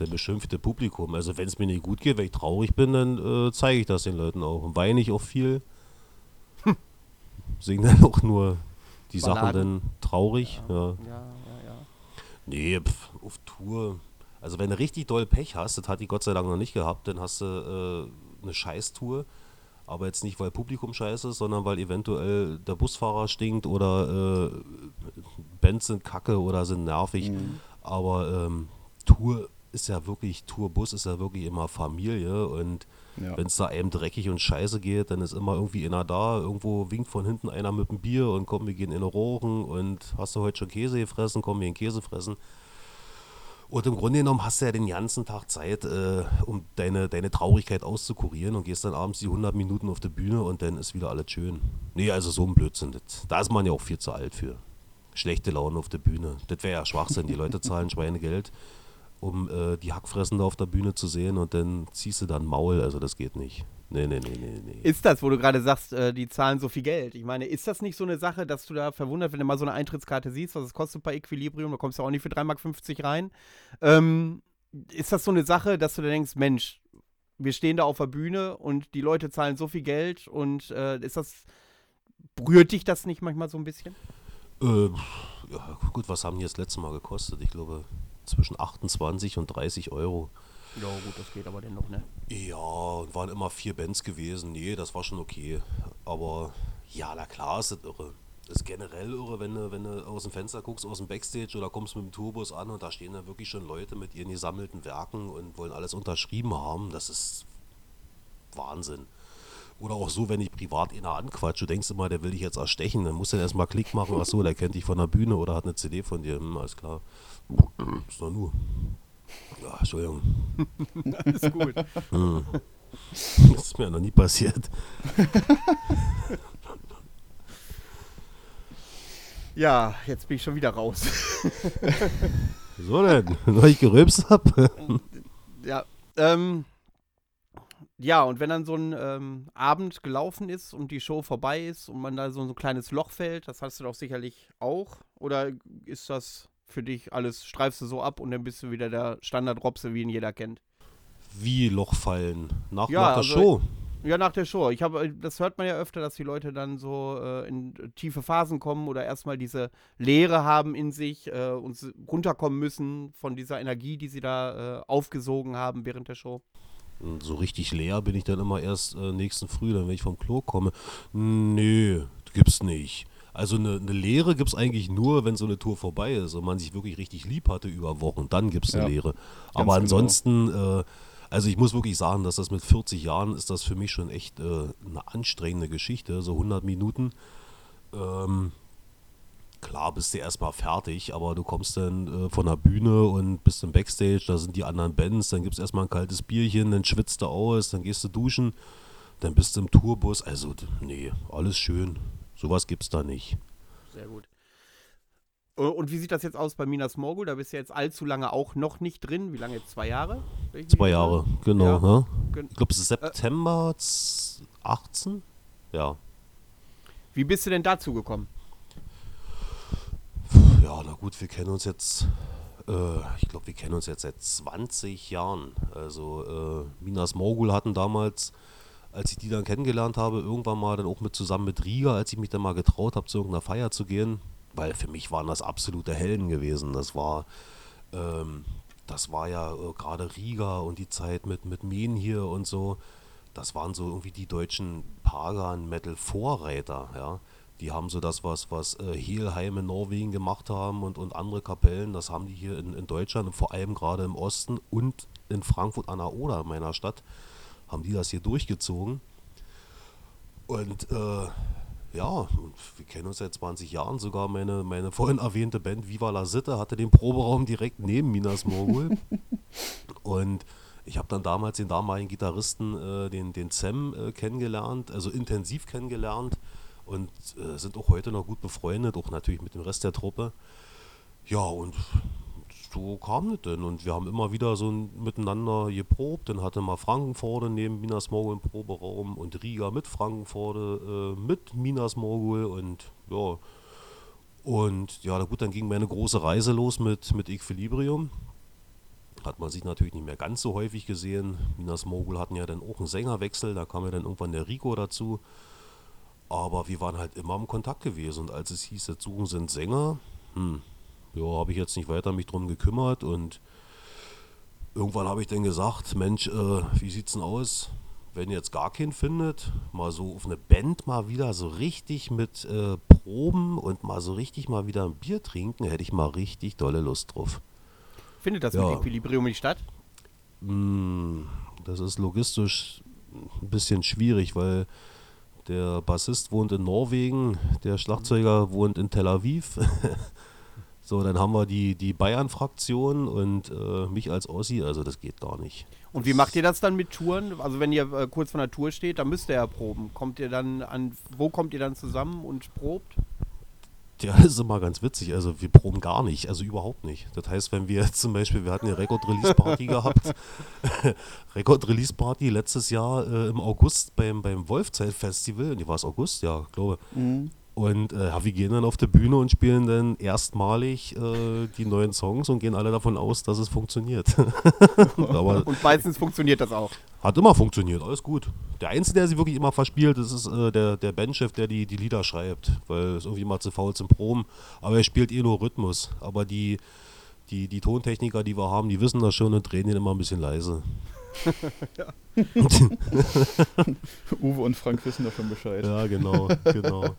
S4: Der beschimpfte Publikum. Also wenn es mir nicht gut geht, wenn ich traurig bin, dann äh, zeige ich das den Leuten auch. Und weine ich auch viel. Sing dann auch nur die Sachen
S3: Balladen.
S4: dann traurig. Ja.
S3: Ja, ja, ja.
S4: Nee, pf, auf Tour. Also wenn du richtig doll Pech hast, das hat die Gott sei Dank noch nicht gehabt, dann hast du äh, eine Scheißtour. Aber jetzt nicht, weil Publikum scheiße ist, sondern weil eventuell der Busfahrer stinkt oder äh, Bands sind kacke oder sind nervig. Aber ähm, Tour ist ja wirklich, Tourbus ist ja wirklich immer Familie und
S2: Ja.
S4: wenn es da einem dreckig und scheiße geht, dann ist immer irgendwie einer da, irgendwo winkt von hinten einer mit dem Bier und komm, wir gehen in den Rochen und hast du heute schon Käse gefressen, komm, wir gehen Käse fressen. Und im Grunde genommen hast du ja den ganzen Tag Zeit, äh, um deine, deine Traurigkeit auszukurieren und gehst dann abends die 100 Minuten auf die Bühne und dann ist wieder alles schön. Nee, also so ein Blödsinn. Das, da ist man ja auch viel zu alt für. Schlechte Laune auf der Bühne. Das wäre ja Schwachsinn. Die Leute zahlen Schweinegeld, um äh, die Hackfressen da auf der Bühne zu sehen und dann ziehst du dann Maul. Also das geht nicht. Nee, nee, nee, nee, nee.
S3: Ist das, wo du gerade sagst, äh, die zahlen so viel Geld? Ich meine, ist das nicht so eine Sache, dass du da verwundert, wenn du mal so eine Eintrittskarte siehst, was es kostet bei Equilibrium, da kommst du auch nicht für 3,50 Mark rein. Ähm, ist das so eine Sache, dass du da denkst, Mensch, wir stehen da auf der Bühne und die Leute zahlen so viel Geld und äh, ist das, berührt dich das nicht manchmal so ein bisschen?
S4: Äh, ja, gut, was haben die jetzt letztes Mal gekostet? Ich glaube zwischen 28 und 30 Euro.
S3: Ja, gut, das geht aber dennoch, ne?
S4: Ja, und waren immer vier Bands gewesen. Nee, das war schon okay. Aber ja, na klar ist das irre. Das ist generell irre, wenn du, wenn du aus dem Fenster guckst, aus dem Backstage oder kommst mit dem Tourbus an und da stehen dann wirklich schon Leute mit ihren gesammelten Werken und wollen alles unterschrieben haben. Das ist Wahnsinn. Oder auch so, wenn ich privat einer anquatsche, du denkst immer, der will dich jetzt erstechen, dann musst du erstmal Klick machen, ach so, der kennt dich von der Bühne oder hat eine CD von dir, hm, alles klar. Ist doch nur. Ja, Entschuldigung.
S3: Alles gut.
S4: Hm. Das ist mir noch nie passiert.
S3: Ja, jetzt bin ich schon wieder raus.
S4: Wieso denn? Weil ich gerülpst hab?
S3: ja, ähm, ja, und wenn dann so ein ähm, Abend gelaufen ist und die Show vorbei ist und man da so ein kleines Loch fällt, das hast du doch sicherlich auch. Oder ist das für dich alles, streifst du so ab und dann bist du wieder der Standard-Robse, wie ihn jeder kennt?
S4: Wie Loch fallen? Nach,
S3: Ja,
S4: nach der
S3: also-
S4: Show?
S3: Ja, nach der Show. Ich habe, das hört man ja öfter, dass die Leute dann so äh, in tiefe Phasen kommen oder erstmal diese Leere haben in sich äh, und runterkommen müssen von dieser Energie, die sie da äh, aufgesogen haben während der Show.
S4: So richtig leer bin ich dann immer erst äh, nächsten Früh, dann wenn ich vom Klo komme. Nö, gibt's nicht. Also eine, eine Lehre gibt's eigentlich nur, wenn so eine Tour vorbei ist und man sich wirklich richtig lieb hatte über Wochen. Dann gibt's eine
S2: Ja,
S4: Lehre.
S2: genau.
S4: Aber ansonsten, äh, also ich muss wirklich sagen, dass das mit 40 Jahren ist das für mich schon echt äh, eine anstrengende Geschichte, so 100 Minuten. Ähm, klar bist du erstmal fertig, aber du kommst dann äh, von der Bühne und bist im Backstage, da sind die anderen Bands, dann gibt es erstmal ein kaltes Bierchen, dann schwitzt du aus, dann gehst du duschen, dann bist du im Tourbus. Also, nee, alles schön. Sowas gibt's da nicht.
S3: Sehr gut. Äh, Und wie sieht das jetzt aus bei Minas Morgul? Da bist du jetzt allzu lange auch noch nicht drin. Wie lange jetzt? Zwei Jahre?
S4: Zwei Jahre,
S3: irre?
S4: genau.
S3: Ja.
S4: ne? Ich glaube, es ist September z- 18? Ja.
S3: Wie bist du denn dazu gekommen?
S4: Ja, na gut, wir kennen uns jetzt, äh, ich glaube, wir kennen uns jetzt seit 20 Jahren. Also äh, Minas Morgul hatten damals, als ich die dann kennengelernt habe, irgendwann mal dann auch mit zusammen mit Riga, als ich mich dann mal getraut habe, zu irgendeiner Feier zu gehen, weil für mich waren das absolute Helden gewesen. Das war, ähm, das war ja äh, gerade Riga und die Zeit mit, mit Men hier und so. Das waren so irgendwie die deutschen Pagan-Metal-Vorreiter, ja. Die haben so das, was, was äh, Helheim in Norwegen gemacht haben und, und andere Kapellen, das haben die hier in, in Deutschland und vor allem gerade im Osten und in Frankfurt an der Oder, meiner Stadt, haben die das hier durchgezogen. Und äh, ja, wir kennen uns seit 20 Jahren. Sogar meine, meine vorhin erwähnte Band Viva la Sitte hatte den Proberaum direkt neben Minas Morgul. und ich habe dann damals den damaligen Gitarristen, äh, den, den Zem, äh, kennengelernt, also intensiv kennengelernt und äh, sind auch heute noch gut befreundet, auch natürlich mit dem Rest der Truppe. Ja, und so kam das denn. Und wir haben immer wieder so ein- miteinander geprobt. Dann hatte mal Frankenforde neben Minas Morgul im Proberaum und Riga mit Frankenforde, äh, mit Minas Morgul und ja. Und ja, gut, dann ging meine große Reise los mit, mit Equilibrium. Hat man sich natürlich nicht mehr ganz so häufig gesehen. Minas Morgul hatten ja dann auch einen Sängerwechsel, da kam ja dann irgendwann der Rico dazu. Aber wir waren halt immer im Kontakt gewesen. Und als es hieß, jetzt suchen sie Sänger, hm, ja, habe ich jetzt nicht weiter mich drum gekümmert. Und irgendwann habe ich dann gesagt, Mensch, äh, wie sieht's denn aus? Wenn ihr jetzt gar keinen findet, mal so auf eine Band mal wieder so richtig mit äh, Proben und mal so richtig mal wieder ein Bier trinken, hätte ich mal richtig dolle Lust drauf.
S3: Findet das
S4: Ja.
S3: mit Equilibrium nicht statt?
S4: Mm, Das ist logistisch ein bisschen schwierig, weil der Bassist wohnt in Norwegen, der Schlagzeuger wohnt in Tel Aviv. so, dann haben wir die, die Bayern-Fraktion und äh, mich als Ossi, also das geht gar nicht.
S3: Und wie macht ihr das dann mit Touren? Also wenn ihr äh, kurz vor der Tour steht, dann müsst ihr ja proben. Kommt ihr dann an, wo kommt ihr dann zusammen und probt?
S4: Ja, das ist immer ganz witzig. Also wir proben gar nicht, also überhaupt nicht. Das heißt, wenn wir jetzt zum Beispiel, wir hatten eine Record-Release-Party gehabt, Record-Release-Party letztes Jahr äh, im August beim, beim Wolfzeit-Festival, nee, war es August? Ja, ich glaube.
S2: Mhm.
S4: Und äh, wir gehen dann auf die Bühne und spielen dann erstmalig äh, die neuen Songs und gehen alle davon aus, dass es funktioniert. Aber
S3: Und meistens funktioniert das auch.
S4: hat immer funktioniert, alles gut. Der Einzige, der sie wirklich immer verspielt, das ist äh, der, der Bandchef, der die, die Lieder schreibt, weil es irgendwie mal zu faul zum Proben. Aber er spielt eh nur Rhythmus. Aber die, die, die Tontechniker, die wir haben, die wissen das schon und drehen den immer ein bisschen leise.
S2: Uwe und Frank wissen davon Bescheid.
S4: Ja, genau, genau.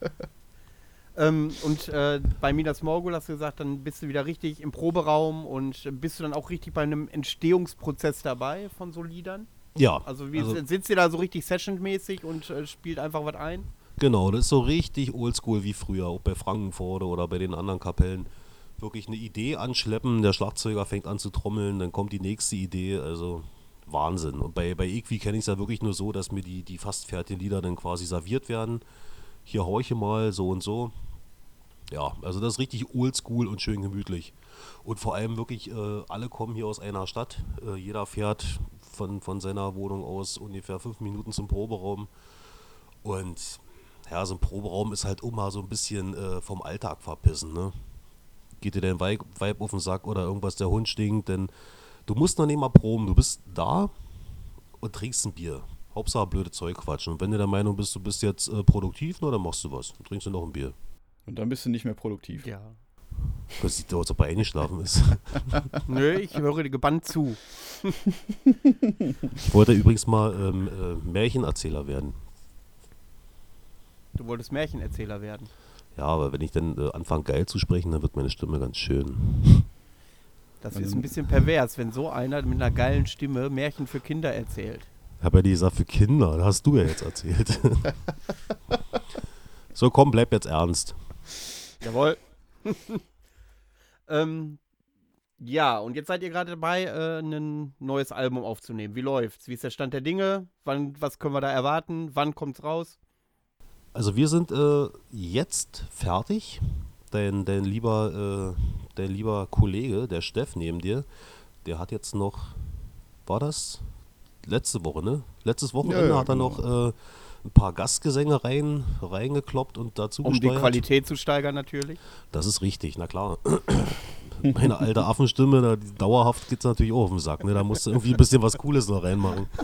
S3: Ähm, und äh, bei Minas Morgul hast du gesagt, dann bist du wieder richtig im Proberaum und bist du dann auch richtig bei einem Entstehungsprozess dabei von so Liedern?
S4: Ja,
S3: Also, wie,
S4: also
S3: sitzt ihr da so richtig sessionmäßig und äh, spielt einfach was ein?
S4: genau, das ist so richtig oldschool wie früher, auch bei Frankenforde oder bei den anderen Kapellen. Wirklich eine Idee anschleppen, der Schlagzeuger fängt an zu trommeln, dann kommt die nächste Idee, also Wahnsinn. Und bei, bei Equi kenne ich es ja wirklich nur so, dass mir die, die fast fertigen Lieder dann quasi serviert werden. Hier horche mal, so und so. Ja, also das ist richtig oldschool und schön gemütlich. Und vor allem wirklich, äh, alle kommen hier aus einer Stadt. Äh, jeder fährt von, von seiner Wohnung aus ungefähr fünf Minuten zum Proberaum. Und ja, so ein Proberaum ist halt immer so ein bisschen äh, vom Alltag verpissen, ne? Geht dir dein Weib, Weib auf den Sack oder irgendwas, der Hund stinkt, denn du musst noch nicht mal proben. Du bist da und trinkst ein Bier. Hauptsache blöde Zeug quatschen. Und wenn du der Meinung bist, du bist jetzt äh, produktiv, na, dann machst du was. Dann trinkst du noch ein Bier.
S2: Und dann bist du nicht mehr produktiv.
S3: Ja.
S4: Das sieht aus, ob er eingeschlafen ist.
S3: Nö, ich höre dir gebannt zu.
S4: Ich wollte übrigens mal ähm, äh, Märchenerzähler werden.
S3: Du wolltest Märchenerzähler werden.
S4: Ja, aber wenn ich dann äh, anfange geil zu sprechen, dann wird meine Stimme ganz schön.
S3: Das ist ein bisschen pervers, wenn so einer mit einer geilen Stimme Märchen für Kinder erzählt.
S4: Ich habe ja die gesagt für Kinder, das hast du ja jetzt erzählt. so, komm, bleib jetzt ernst.
S3: Jawohl. ähm, ja, und jetzt seid ihr gerade dabei, äh, ein neues Album aufzunehmen. Wie läuft's? Wie ist der Stand der Dinge? Wann, was können wir da erwarten? Wann kommt's raus?
S4: Also wir sind äh, jetzt fertig. Dein, dein, lieber, äh, dein lieber Kollege, der Steff neben dir, der hat jetzt noch, war das letzte Woche, ne? Letztes Wochenende
S2: Ja, ja,
S4: hat er
S2: genau.
S4: noch äh, ein paar Gastgesänge rein, reingekloppt und dazu
S3: Um die
S4: gesteuert.
S3: Qualität zu steigern natürlich.
S4: Das ist richtig, na klar. Meine alte Affenstimme, da, die, dauerhaft geht es natürlich auch auf den Sack. Ne? Da musst du irgendwie ein bisschen was Cooles noch reinmachen.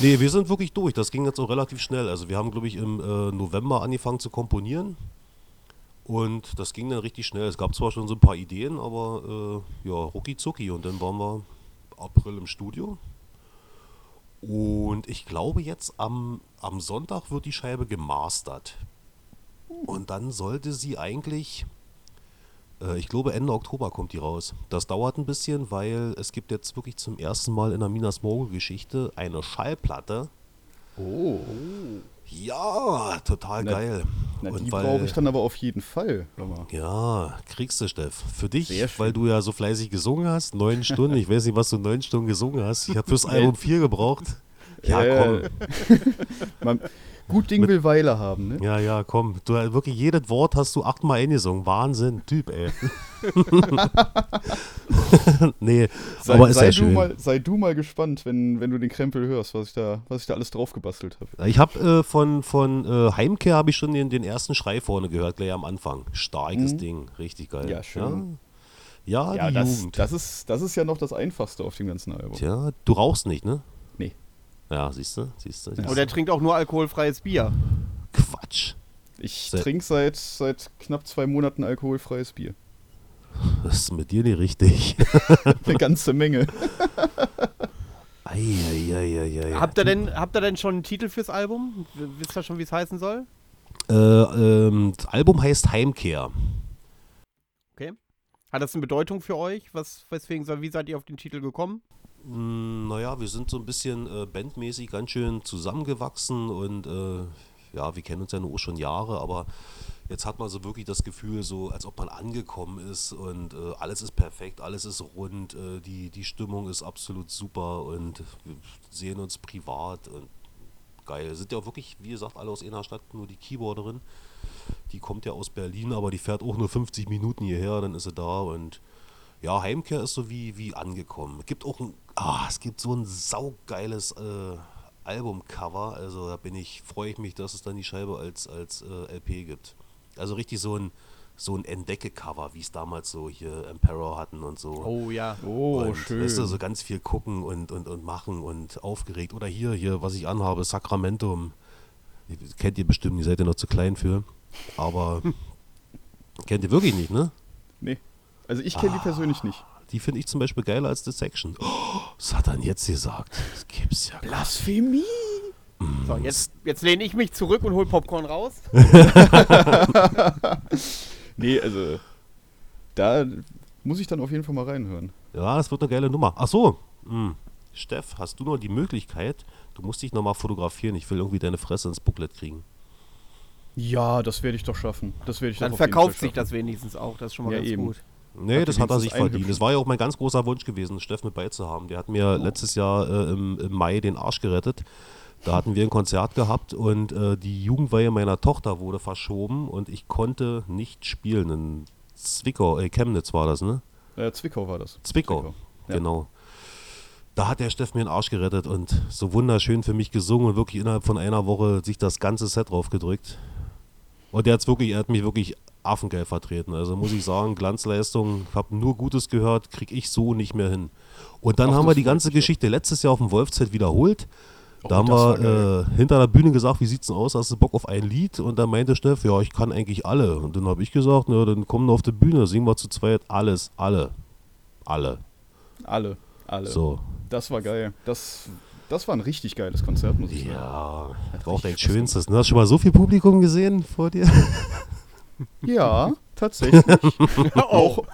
S4: Nee, wir sind wirklich durch. Das ging jetzt auch relativ schnell. Also wir haben, glaube ich, im äh, November angefangen zu komponieren. Und das ging dann richtig schnell. Es gab zwar schon so ein paar Ideen, aber äh, ja, rucki zucki. Und dann waren wir April im Studio. Und ich glaube jetzt am, am Sonntag wird die Scheibe gemastert. Und dann sollte sie eigentlich, äh, ich glaube Ende Oktober kommt die raus. Das dauert ein bisschen, weil es gibt jetzt wirklich zum ersten Mal in der Minas Morgul Geschichte eine Schallplatte.
S2: Oh.
S4: Ja, total
S2: Na-
S4: geil.
S2: Na,
S4: Und
S2: die brauche ich dann aber auf jeden Fall.
S4: Ja, kriegst du, Steff. Für dich, weil du ja so fleißig gesungen hast, neun Stunden. Ich weiß nicht, was du neun Stunden gesungen hast. Ich habe fürs Album vier gebraucht. Ja, komm.
S2: Man, gut Ding will Weile haben, ne?
S4: Ja, ja, komm. Du wirklich jedes Wort hast du achtmal eingesungen. Wahnsinn, Typ, ey. nee,
S2: Sei,
S4: aber ist
S2: sei,
S4: ja
S2: du
S4: schön.
S2: mal, sei du mal gespannt, wenn, wenn du den Krempel hörst, was ich da, was ich da alles drauf gebastelt habe.
S4: Ich habe äh, von, von äh, Heimkehr habe ich schon den, den ersten Schrei vorne gehört, gleich am Anfang. Starkes
S2: Mhm.
S4: Ding, richtig geil.
S2: Ja, schön.
S4: Ja, ja,
S2: Ja,
S4: die
S2: das,
S4: Jugend.
S2: das, ist, das ist ja noch das Einfachste auf dem ganzen Album.
S4: Tja, du rauchst nicht, ne? Ja, siehst du, siehst du.
S3: Und er trinkt auch nur alkoholfreies Bier.
S4: Quatsch.
S2: Ich trinke seit, seit knapp zwei Monaten alkoholfreies Bier.
S4: Das ist mit dir nicht richtig.
S2: Eine ganze Menge.
S4: Eieieiei.
S3: Habt ihr denn, habt ihr denn schon einen Titel fürs Album? Wisst ihr schon, wie es heißen soll?
S4: Äh, ähm, das Album heißt Heimkehr.
S3: Okay. Hat das eine Bedeutung für euch? Was, weswegen, wie seid ihr auf den Titel gekommen?
S4: Mm, Naja, wir sind so ein bisschen äh, bandmäßig ganz schön zusammengewachsen und äh, ja, wir kennen uns ja nur schon Jahre, aber jetzt hat man so wirklich das Gefühl, so als ob man angekommen ist und äh, alles ist perfekt, alles ist rund, äh, die, die Stimmung ist absolut super und wir sehen uns privat und geil. Sind ja auch wirklich, wie gesagt, alle aus einer Stadt, nur die Keyboarderin. Die kommt ja aus Berlin, aber die fährt auch nur 50 Minuten hierher, dann ist sie da und ja, Heimkehr ist so wie, wie angekommen. Es gibt auch ein, ah, es gibt so ein saugeiles äh, Albumcover. Also da bin ich, freue ich mich, dass es dann die Scheibe als, als äh, LP gibt. Also richtig so ein, so ein Entdecke-Cover, wie es damals so hier Emperor hatten und so.
S3: Oh ja.
S2: Oh,
S4: und,
S2: schön.
S4: Weißt du, so ganz viel gucken und, und, und machen und aufgeregt. Oder hier, hier, was ich anhabe, Sacramentum. Kennt ihr bestimmt, ihr seid ja noch zu klein für. Aber kennt ihr wirklich nicht, ne?
S2: nee. Also ich kenne die persönlich nicht.
S4: Die finde ich zum Beispiel geiler als Dissection. Oh, was hat er denn jetzt gesagt? Das gibt's ja gar nicht.
S2: Blasphemie!
S3: So, jetzt, jetzt lehne ich mich zurück und hol Popcorn raus.
S2: Nee, also da muss ich dann auf jeden Fall mal reinhören.
S4: Ja, das wird eine geile Nummer. Ach so. Hm. Steff, hast du noch die Möglichkeit, du musst dich nochmal fotografieren. Ich will irgendwie deine Fresse ins Booklet kriegen.
S2: Ja, das werde ich doch schaffen. Das werde ich
S3: Dann
S2: doch auf jeden
S3: verkauft
S2: Fall
S3: sich das wenigstens auch. Das ist schon mal
S2: Ja,
S3: ganz
S2: eben.
S3: gut.
S4: Nee,
S2: Hat
S4: das hat er sich verdient. Das war ja auch mein ganz großer Wunsch gewesen, Steff mit beizuhaben. Der hat mir letztes Jahr äh, im, im Mai den Arsch gerettet. Da hatten wir ein Konzert gehabt und äh, die Jugendweihe meiner Tochter wurde verschoben und ich konnte nicht spielen. In Zwickau, äh, Chemnitz war das, ne?
S2: Äh, Zwickau war das.
S4: Zwickau,
S2: Ja.
S4: genau. Da hat der Steff mir den Arsch gerettet und so wunderschön für mich gesungen und wirklich innerhalb von einer Woche sich das ganze Set draufgedrückt. Und der hat's wirklich, er hat mich wirklich affengeil vertreten. Also muss ich sagen, Glanzleistung, habe nur Gutes gehört, krieg ich so nicht mehr hin. Und dann
S2: Ach,
S4: haben wir die ganze. Geschichte letztes Jahr auf dem Wolfzeit wiederholt. Da
S2: Oh,
S4: haben
S2: das war
S4: wir äh, hinter der Bühne gesagt, wie sieht's denn aus, hast du Bock auf ein Lied? Und dann meinte Steff, ja, ich kann eigentlich alle. Und dann habe ich gesagt, na, dann komm auf die Bühne, singen wir zu zweit alles, alle, alle.
S2: Alle. Alle.
S4: So,
S2: Das war geil. Das, das war ein richtig geiles Konzert, muss ich sagen.
S4: ja,
S2: Hat
S4: war auch dein schönstes. Ne? Hast du schon mal so viel Publikum gesehen vor dir?
S2: Ja, tatsächlich. auch.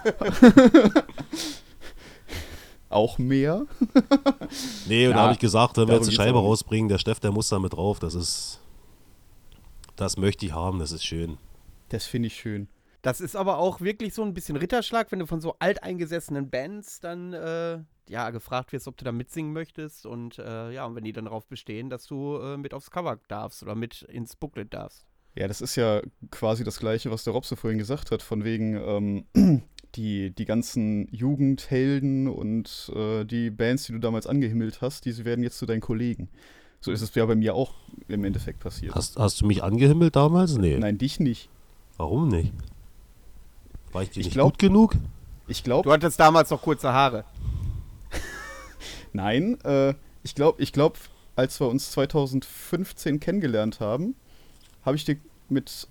S2: auch mehr.
S4: Nee, und da
S2: Ja,
S4: habe ich gesagt, wenn wir jetzt eine Scheibe
S2: nicht.
S4: rausbringen, der Steff, der muss da mit drauf. Das ist, das möchte ich haben, das ist schön.
S2: Das finde ich schön.
S3: Das ist aber auch wirklich so ein bisschen Ritterschlag, wenn du von so alteingesessenen Bands dann äh, ja gefragt wirst, ob du da mitsingen möchtest und äh, ja, und wenn die dann darauf bestehen, dass du äh, mit aufs Cover darfst oder mit ins Booklet darfst.
S2: Ja, das ist ja quasi das Gleiche, was der Robse vorhin gesagt hat, von wegen ähm, die, die ganzen Jugendhelden und äh, die Bands, die du damals angehimmelt hast, die werden jetzt zu deinen Kollegen. So ist es ja bei mir auch im Endeffekt passiert.
S4: Hast, hast du mich angehimmelt damals? Nee.
S2: Nein, dich nicht.
S4: Warum nicht? War ich dir
S2: Ich
S4: nicht
S2: glaub-
S4: gut genug?
S2: Ich glaube,
S3: Du hattest damals noch kurze Haare.
S2: Nein, äh, ich glaube, ich glaub, als wir uns 2015 kennengelernt haben, habe ich dir mit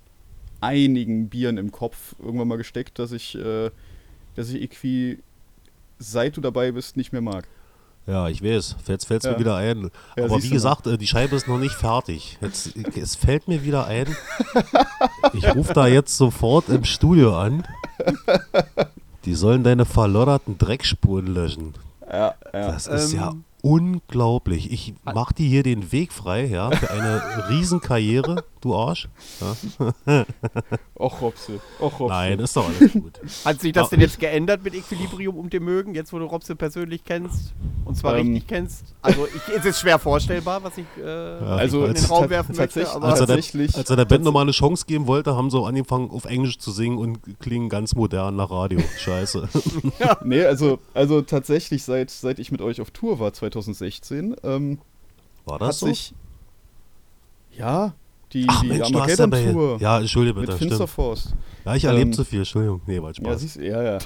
S2: einigen Bieren im Kopf irgendwann mal gesteckt, dass ich, äh, dass ich irgendwie, seit du dabei bist, nicht mehr mag.
S4: Ja, ich weiß. Jetzt fällt es
S2: Ja.
S4: mir wieder ein.
S2: Ja,
S4: Aber wie gesagt, äh, die Scheibe ist noch nicht fertig. Jetzt, es fällt mir wieder ein. Ich rufe da jetzt sofort im Studio an. Die sollen deine verlodderten Dreckspuren löschen.
S2: Ja, ja.
S4: Das ist ja
S3: Ähm.
S4: Unglaublich. Ich mach dir hier den Weg frei, ja, für eine Riesenkarriere, du Arsch. Ja?
S2: Och, Robse. Och, Robse.
S4: Nein, ist doch alles gut.
S3: Hat sich das
S4: Ah.
S3: denn jetzt geändert mit Equilibrium und dem Mögen, jetzt wo du Robse persönlich kennst und zwar
S2: Ähm.
S3: richtig kennst? Also ich, es ist schwer vorstellbar, was ich äh,
S2: Also,
S3: in den Raum werfen
S2: tatsächlich-
S3: möchte, aber
S4: Als er, der,
S2: Tatsächlich-
S4: als er der Band nochmal eine Chance geben wollte, haben sie angefangen auf Englisch zu singen und klingen ganz modern nach Radio. Scheiße.
S2: Nee, also, also tatsächlich, seit, seit ich mit euch auf Tour war 2016, ähm,
S4: War
S2: hat
S4: das so?
S2: sich. Ja, die,
S4: Ach
S2: die
S4: Mensch.
S2: Armageddon-Tour
S4: Ja, entschuldige
S2: mit
S4: bitte, stimmt.
S2: Finsterforst.
S4: Ja, ich erlebe
S2: ähm,
S4: zu viel, Entschuldigung. Nee, war
S2: Ja,
S4: Spaß.
S2: siehst, ja, ja.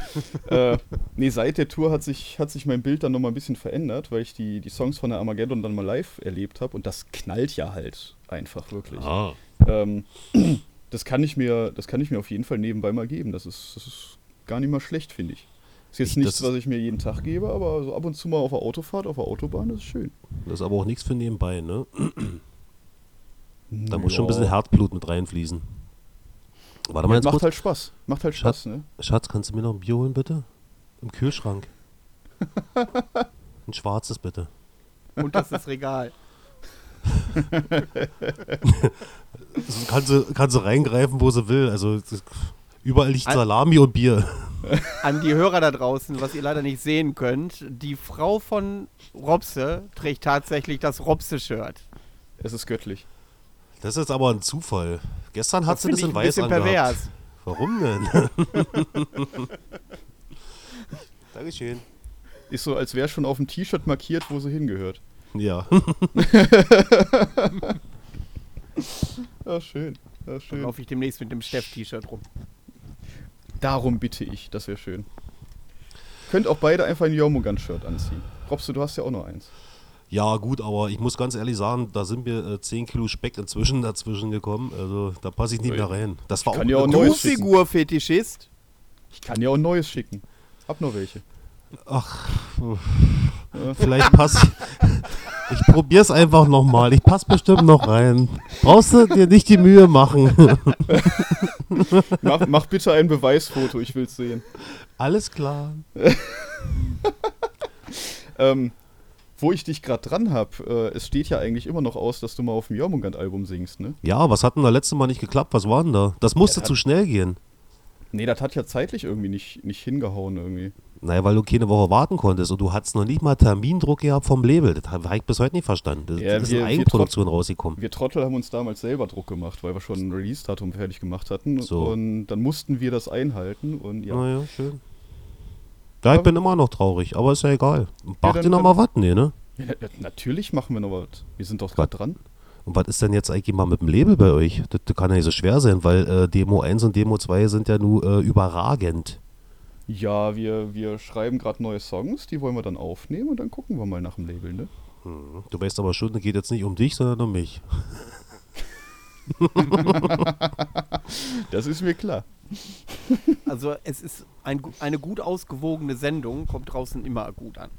S2: äh, nee, seit der Tour hat sich, hat sich mein Bild dann nochmal ein bisschen verändert, weil ich die, die Songs von der Armageddon dann mal live erlebt habe und das knallt ja halt einfach wirklich.
S4: ah.
S2: Ähm, das, kann ich mir, das kann ich mir auf jeden Fall nebenbei mal geben. Das ist, das ist gar nicht mal schlecht, finde ich. Ist jetzt
S4: Ich-
S2: nichts,
S4: das-
S2: was ich mir jeden Tag gebe, aber so ab und zu mal auf der Autofahrt, auf der Autobahn, das ist schön.
S4: Das ist aber auch nichts für nebenbei, ne? Da
S2: Ja.
S4: muss schon ein bisschen Herzblut mit reinfließen. Warte mal
S2: Ja,
S4: jetzt
S2: macht
S4: kurz.
S2: halt Spaß. Macht halt
S4: Schatz.
S2: Spaß, ne?
S4: Schatz, kannst du mir noch ein Bier holen, bitte? Im Kühlschrank. ein schwarzes, bitte.
S3: und das ist Regal.
S4: Also kann, sie, kann sie reingreifen, wo sie will. Also das, überall liegt
S3: Al-
S4: Salami und Bier.
S3: An die Hörer da draußen, was ihr leider nicht sehen könnt, die Frau von Robse trägt tatsächlich das Robse-Shirt.
S2: Es ist göttlich.
S4: Das ist aber ein Zufall. Gestern hat
S3: Das
S4: sie das
S3: ich
S4: in
S3: ein
S4: weiß
S3: bisschen
S4: angehabt.
S3: pervers.
S4: Warum denn? Dankeschön.
S2: Ist so, als wäre schon auf dem T-Shirt markiert, wo sie hingehört.
S4: Ja.
S2: Ja, schön.
S3: Dann
S2: schön.
S3: laufe ich demnächst mit dem Steff-T-Shirt rum.
S2: Darum bitte ich, das wäre schön. Könnt auch beide einfach ein Jormungand-Shirt anziehen. Robst du, du hast ja auch noch eins.
S4: Ja, gut, aber ich muss ganz ehrlich sagen, da sind mir äh, 10 Kilo Speck inzwischen dazwischen gekommen. Also da passe ich nicht mehr rein. Das war
S2: kann
S4: auch,
S2: auch schicken.
S3: Figurfetischist?
S2: Ich kann dir auch ein neues schicken. Hab noch welche.
S4: Ach, vielleicht passt. Ich probier's einfach nochmal. Ich passe bestimmt noch rein. Brauchst du dir nicht die Mühe machen.
S2: Mach, mach bitte ein Beweisfoto, ich will's sehen.
S4: Alles klar.
S2: Ähm, wo ich dich gerade dran hab, äh, es steht ja eigentlich immer noch aus, dass du mal auf dem Jormungand-Album singst, ne?
S4: Ja, was hat denn da letzte Mal nicht geklappt? Was war denn da? Das musste
S2: Ja,
S4: zu schnell gehen.
S2: Nee, das hat ja zeitlich irgendwie nicht, nicht hingehauen irgendwie.
S4: Naja, weil du keine Woche warten konntest und du hattest noch nicht mal Termindruck gehabt vom Label. Das habe ich bis heute nicht verstanden. Das,
S2: Ja,
S4: das ist
S2: wir-
S4: in
S2: wir
S4: Eigenproduktion rausgekommen.
S2: Wir Trottel haben uns damals selber Druck gemacht, weil wir schon ein Release-Datum fertig gemacht hatten.
S4: So.
S2: Und dann mussten wir das einhalten und ja.
S4: Naja, schön. Ja, ich bin immer noch traurig, aber ist ja egal. Macht
S2: dann-
S4: ihr noch mal was? Nee, ne?
S2: ja na- natürlich machen wir noch was. Wir sind doch gerade dran.
S4: Und was ist denn jetzt eigentlich mal mit dem Label bei euch? Das, das kann ja nicht so schwer sein, weil äh, Demo 1 und Demo 2 sind ja nur äh, überragend.
S2: Ja, wir, wir schreiben gerade neue Songs, die wollen wir dann aufnehmen und dann gucken wir mal nach dem Label, ne?
S4: Hm. Du weißt aber schon, es geht jetzt nicht um dich, sondern um mich.
S2: Das ist mir klar.
S3: Also es ist ein, eine gut ausgewogene Sendung, kommt draußen immer gut an.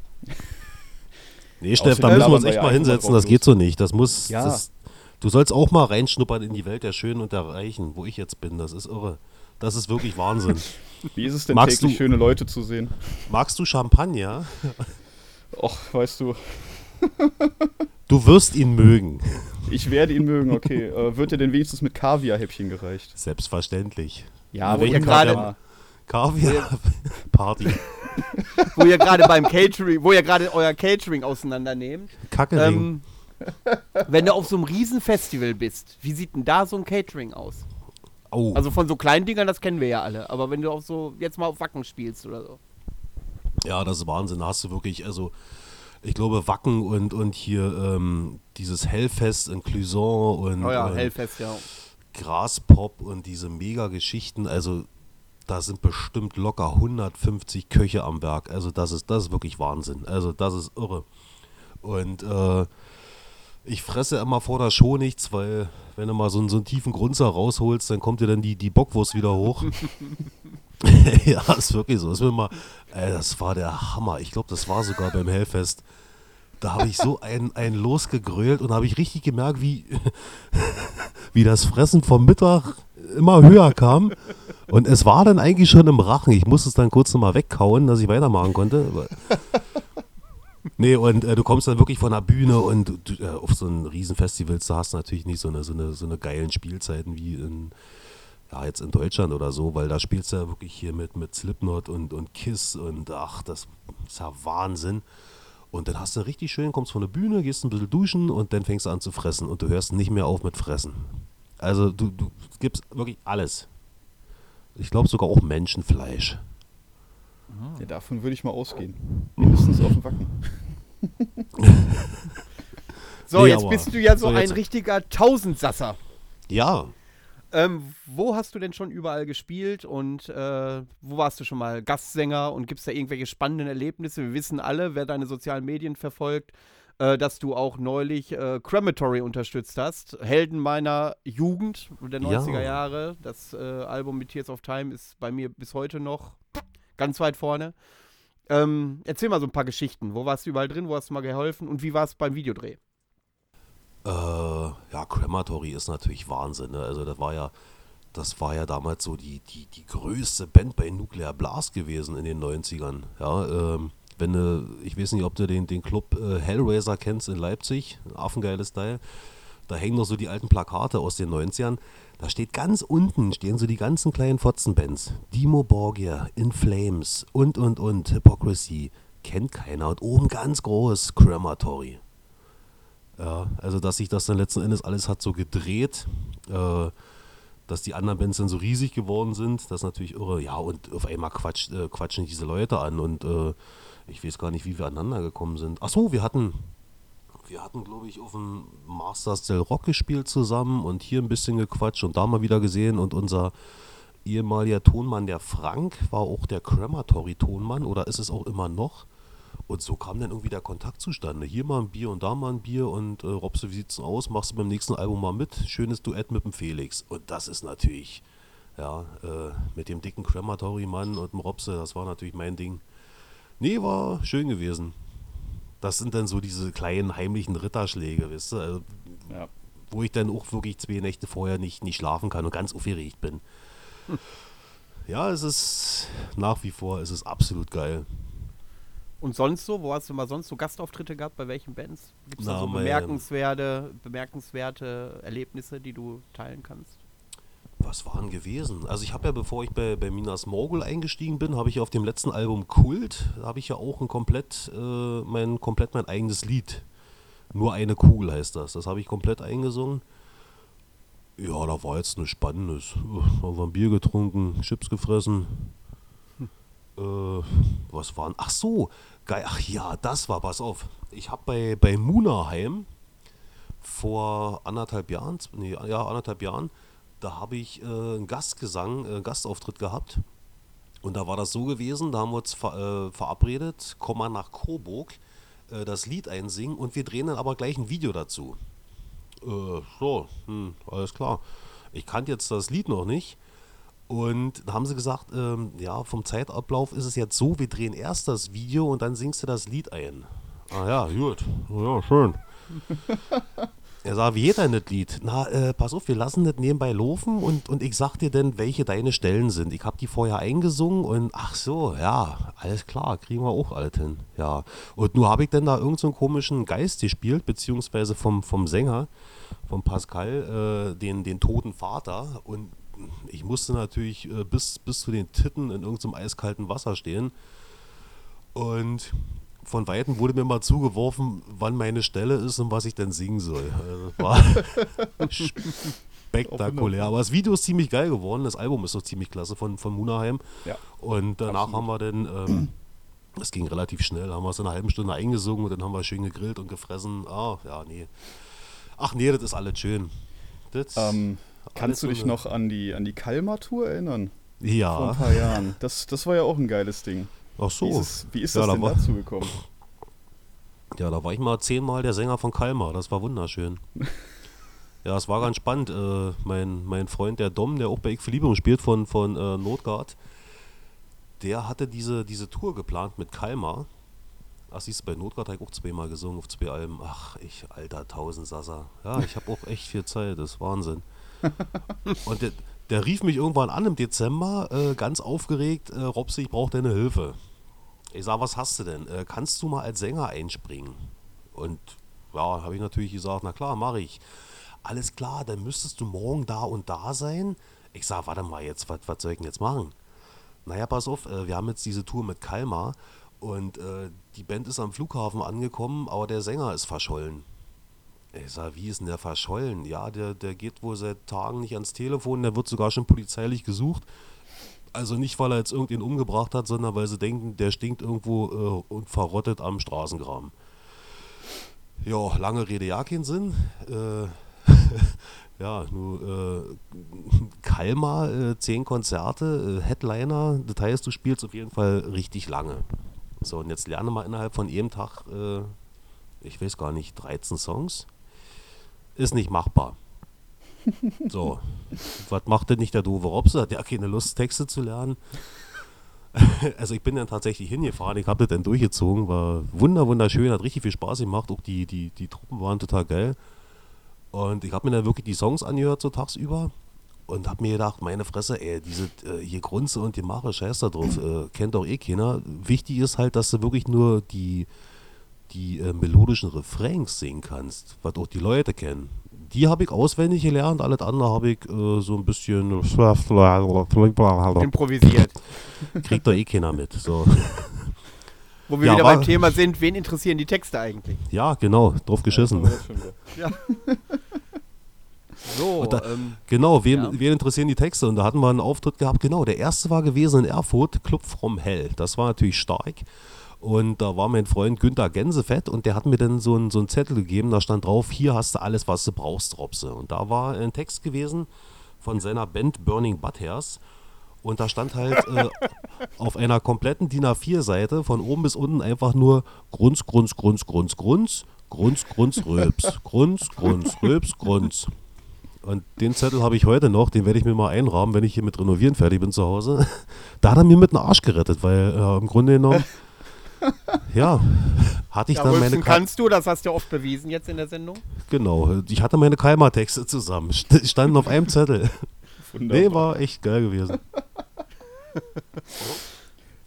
S4: Nee, Steff, da müssen wir uns echt mal hinsetzen, das geht so nicht. Das muss.
S2: Ja.
S4: Das, du sollst auch mal reinschnuppern in die Welt der Schönen und der Reichen, wo ich jetzt bin. Das ist irre. Das ist wirklich Wahnsinn.
S2: Wie ist es denn
S4: Magst
S2: täglich
S4: du-
S2: schöne Leute zu sehen?
S4: Magst du Champagner?
S2: Och, weißt du,
S4: Du wirst ihn mögen.
S2: ich werde ihn mögen, okay. Äh, wird dir denn wenigstens mit Kaviar-Häppchen gereicht?
S4: Selbstverständlich.
S2: Ja,
S3: Wo
S2: welcher
S3: ihr gerade-
S2: Kaviar?
S4: Kaviar-Party.
S3: Wo ihr gerade beim Catering, wo ihr gerade euer Catering auseinandernehmt.
S4: Kackering.
S3: Ähm, wenn du auf so einem Riesenfestival bist, wie sieht denn da so ein Catering aus?
S4: Oh.
S3: Also von so kleinen Dingern, das kennen wir ja alle. Aber wenn du auf so, jetzt mal auf Wacken spielst oder so.
S4: Ja, das ist Wahnsinn. Da hast du wirklich, also ich glaube, Wacken und, und hier ähm, dieses Hellfest in Clusson und,
S3: Oh ja,
S4: und
S3: Hellfest, ja.
S4: Graspop und diese Mega-Geschichten. Also da sind bestimmt locker 150 Köche am Werk. Also das ist, das ist wirklich Wahnsinn. Also das ist irre. Und äh, ich fresse immer vor der Show nichts, weil wenn du mal so, einen- so einen tiefen Grunzer rausholst, dann kommt dir dann die, die Bockwurst wieder hoch. ja, ist wirklich so. Das, mir mal, ey, das war der Hammer. Ich glaube, das war sogar beim Hellfest. Da habe ich so einen, einen losgegrölt und habe ich richtig gemerkt, wie, wie das Fressen vom Mittag immer höher kam. Und es war dann eigentlich schon im Rachen. Ich musste es dann kurz nochmal wegkauen, dass ich weitermachen konnte. Nee, und äh, du kommst dann wirklich von der Bühne und du, äh, auf so einen Riesenfestivals, da hast du natürlich nicht so eine, so eine, so eine geilen Spielzeiten wie in, ja, jetzt in Deutschland oder so, weil da spielst du ja wirklich hier mit, mit Slipknot und, und Kiss und ach, das ist ja Wahnsinn. Und dann hast du richtig schön, kommst von der Bühne, gehst ein bisschen duschen und dann fängst du an zu fressen und du hörst nicht mehr auf mit Fressen. Also du, du gibst wirklich alles. Ich glaube sogar auch Menschenfleisch.
S2: Ja, davon würde ich mal ausgehen. Mindestens auf dem Wacken.
S3: So,
S4: Nee,
S3: jetzt bist du ja so,
S4: so,
S3: ein richtiger Tausendsasser.
S4: Ja,
S3: Ähm, wo hast du denn schon überall gespielt und äh, wo warst du schon mal Gastsänger und gibt es da irgendwelche spannenden Erlebnisse? Wir wissen alle, wer deine sozialen Medien verfolgt, äh, dass du auch neulich äh, Crematory unterstützt hast. Helden meiner Jugend der 90er
S4: Ja.
S3: Jahre. Das äh, Album mit Tears of Time ist bei mir bis heute noch ganz weit vorne. Ähm, erzähl mal so ein paar Geschichten. Wo warst du überall drin? Wo hast du mal geholfen? Und wie war es beim Videodreh?
S4: Äh, ja, Crematory ist natürlich Wahnsinn. Ne? Also das war ja, das war ja damals so die, die, die größte Band bei Nuclear Blast gewesen in den 90ern. Ja, ähm, wenn du, ich weiß nicht, ob du den, den Club äh, Hellraiser kennst in Leipzig, affengeiles Teil. Da hängen noch so die alten Plakate aus den 90ern. Da steht ganz unten, stehen so die ganzen kleinen Fotzenbands. Dimo Borgia, In Flames und, und, und, Hypocrisy. Kennt keiner. Und oben ganz groß, Crematory. Ja, also dass sich das dann letzten Endes alles hat so gedreht, äh, dass die anderen Bands dann so riesig geworden sind, das ist natürlich irre. Ja, und auf einmal quatscht, äh, quatschen diese Leute an und äh, ich weiß gar nicht, wie wir aneinander gekommen sind. Ach so, wir hatten, wir hatten, glaube ich, auf dem Masters del Rock gespielt zusammen und hier ein bisschen gequatscht und da mal wieder gesehen. Und unser ehemaliger Tonmann, der Frank, war auch der Crematory-Tonmann oder ist es auch immer noch. Und so kam dann irgendwie der Kontakt zustande. Hier mal ein Bier und da mal ein Bier und äh, Robse, wie sieht's aus? Machst du beim nächsten Album mal mit? Schönes Duett mit dem Felix. Und das ist natürlich, ja, äh, mit dem dicken Crematory-Mann und dem Robse, das war natürlich mein Ding. Nee, war schön gewesen. Das sind dann so diese kleinen heimlichen Ritterschläge, weißt du? Also,
S2: Ja.
S4: wo ich dann auch wirklich zwei Nächte vorher nicht, nicht schlafen kann und ganz aufgeregt bin. Ja, es ist nach wie vor, es ist absolut geil.
S3: Und sonst so? Wo hast du mal sonst so Gastauftritte gehabt? Bei welchen Bands? Gibt es da so bemerkenswerte, bemerkenswerte Erlebnisse, die du teilen kannst?
S4: Was waren gewesen? Also ich habe ja, bevor ich bei, bei Minas Morgul eingestiegen bin, habe ich auf dem letzten Album Kult, da habe ich ja auch ein komplett, äh, mein, komplett mein eigenes Lied. Nur eine Kugel heißt das. Das habe ich komplett eingesungen. Ja, da war jetzt nichts Spannendes. Da haben wir ein Bier getrunken, Chips gefressen. Äh, was waren? Ach so, geil. Ach ja, das war, pass auf. Ich habe bei, bei Munaheim vor anderthalb Jahren, nee, ja, anderthalb Jahren, da habe ich äh, einen Gastgesang, äh, Gastauftritt gehabt. Und da war das so gewesen, da haben wir uns ver, äh, verabredet, komm mal nach Coburg, äh, das Lied einsingen und wir drehen dann aber gleich ein Video dazu. Äh, so, hm, alles klar. Ich kannte jetzt das Lied noch nicht. Und da haben sie gesagt, ähm, ja, vom Zeitablauf ist es jetzt so, wir drehen erst das Video und dann singst du das Lied ein. Ah ja, gut. Ja, schön. Er sagt, wie geht denn das Lied? Na, äh, pass auf, wir lassen das nebenbei laufen und, und ich sag dir dann, welche deine Stellen sind. Ich habe die vorher eingesungen und ach so, ja, alles klar, kriegen wir auch alles hin. Ja. Und nur habe ich dann da irgendeinen so komischen Geist gespielt, beziehungsweise vom, vom Sänger, vom Pascal, äh, den, den toten Vater. Und ich musste natürlich äh, bis, bis zu den Titten in irgendeinem eiskalten Wasser stehen. Und von Weitem wurde mir mal zugeworfen, wann meine Stelle ist und was ich denn singen soll. Also das war spektakulär. Aber das Video ist ziemlich geil geworden. Das Album ist doch ziemlich klasse von, von Munaheim.
S2: Ja.
S4: Und danach
S2: Absolut.
S4: haben wir dann, ähm, das ging relativ schnell, haben wir es in einer halben Stunde eingesungen und dann haben wir schön gegrillt und gefressen. Ah, ja, nee. Ach nee, das ist alles schön.
S2: Ähm, kannst du dich
S4: eine-
S2: noch an die, an die Kalmar-Tour erinnern? Vor ein
S4: Ja.
S2: paar Jahren. Das, das war ja auch ein geiles Ding.
S4: Ach so.
S2: Wie ist, es, wie ist
S4: Ja,
S2: das
S4: da
S2: denn
S4: war-
S2: dazu gekommen?
S4: Ja, da war ich mal zehnmal der Sänger von Kalmar. Das war wunderschön. ja, es war ganz spannend. Äh, mein, mein Freund, der Dom, der auch bei Ich für Liebe spielt von, von äh, Notgard, der hatte diese, diese Tour geplant mit Kalmar. Ach, siehst du, bei Notgard habe ich auch zweimal gesungen auf zwei Alben. Ach, ich, alter Tausendsasser. Ja, ich habe auch echt viel Zeit. Das ist Wahnsinn. Und der, der rief mich irgendwann an im Dezember, äh, ganz aufgeregt, äh, Robsi, ich brauche deine Hilfe. Ich sag, was hast du denn? Äh, kannst du mal als Sänger einspringen? Und ja, habe ich natürlich gesagt, na klar, mache ich. Alles klar, dann müsstest du morgen da und da sein. Ich sag, warte mal, jetzt, was was soll ich denn jetzt machen? Naja, pass auf, äh, wir haben jetzt diese Tour mit Kalmar und äh, die Band ist am Flughafen angekommen, aber der Sänger ist verschollen. Ich sag, wie ist denn der verschollen? Ja, der, der geht wohl seit Tagen nicht ans Telefon, der wird sogar schon polizeilich gesucht. Also nicht, weil er jetzt irgendwen umgebracht hat, sondern weil sie denken, der stinkt irgendwo äh, und verrottet am Straßengraben. Ja, lange Rede, ja, keinen Sinn. Äh, ja, nur äh, Kalmar, äh, zehn Konzerte, äh, Headliner, das heißt, du spielst auf jeden Fall richtig lange. So, und jetzt lerne mal innerhalb von jedem Tag, äh, ich weiß gar nicht, 13 Songs. Ist nicht machbar. So, was macht denn nicht der doofe Robse? Hat ja keine Lust, Texte zu lernen. Also ich bin dann tatsächlich hingefahren, ich habe das dann durchgezogen, war wunder wunderschön, hat richtig viel Spaß gemacht, auch die, die, die Truppen waren total geil. Und ich habe mir dann wirklich die Songs angehört so tagsüber und habe mir gedacht, meine Fresse, ey, diese äh, hier Grunze und die Mache, scheiß da drauf, äh, kennt doch eh keiner. Wichtig ist halt, dass du wirklich nur die, die äh, melodischen Refrains singen kannst, was auch die Leute kennen. Die habe ich auswendig gelernt, alles andere habe ich äh, so ein bisschen
S3: Improvisiert.
S4: kriegt doch eh keiner mit. So.
S3: Wo wir
S4: Ja,
S3: wieder beim Thema sind, wen interessieren die Texte eigentlich?
S4: Ja, genau, drauf geschissen.
S2: Ja.
S3: So,
S4: Und da-
S3: ähm,
S4: Genau, wem,
S3: Ja.
S4: wen interessieren die Texte? Und da hatten wir einen Auftritt gehabt, genau, der erste war gewesen in Erfurt, Club from Hell. Das war natürlich stark. Und da war mein Freund Günther Gänsefett und der hat mir dann so einen so einen Zettel gegeben, da stand drauf, hier hast du alles, was du brauchst, Robse. Und da war ein Text gewesen von seiner Band Burning Butthairs. Und da stand halt äh, auf einer kompletten DIN A4-Seite von oben bis unten einfach nur Grunz, Grunz, Grunz, Grunz, Grunz, Grunz, Grunz, Rülps, Grunz, Grunz, Rülps, Grunz. Und den Zettel habe ich heute noch, den werde ich mir mal einrahmen, wenn ich hier mit Renovieren fertig bin zu Hause. Da hat er mir mit dem Arsch gerettet, weil äh, im Grunde genommen, ja, hatte ich
S3: Ja,
S4: dann meine Ka
S3: kannst du, das hast du oft bewiesen jetzt in der Sendung.
S4: Genau, ich hatte meine Kalmar-Texte zusammen, st- standen auf einem Zettel.
S2: Wunderbar.
S4: Nee, war echt geil gewesen.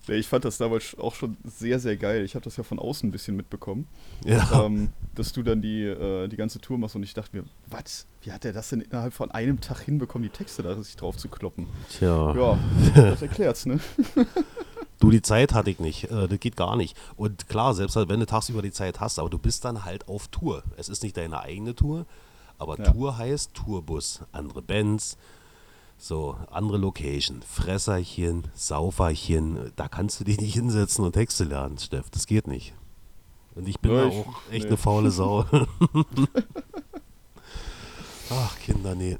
S2: Nee, ich fand das damals auch schon sehr, sehr geil. Ich habe das ja von außen ein bisschen mitbekommen,
S4: Ja,
S2: ähm, dass du dann die, äh, die ganze Tour machst und ich dachte mir, was? Wie hat er das denn innerhalb von einem Tag hinbekommen, die Texte da sich drauf zu kloppen?
S4: tja.
S2: Ja, das erklärt's, ne?
S4: Du, die Zeit hatte ich nicht. Äh, das geht gar nicht. Und klar, selbst halt, wenn du tagsüber die Zeit hast, aber du bist dann halt auf Tour. Es ist nicht deine eigene Tour, aber
S2: Ja.
S4: Tour heißt Tourbus. Andere Bands, so, andere Location, Fresserchen, Sauferchen. Da kannst du dich nicht hinsetzen und Texte lernen, Steff. Das geht nicht. Und ich bin
S2: Ja, ich-
S4: auch echt
S2: nee.
S4: eine faule Sau. Ach, Kinder, nee.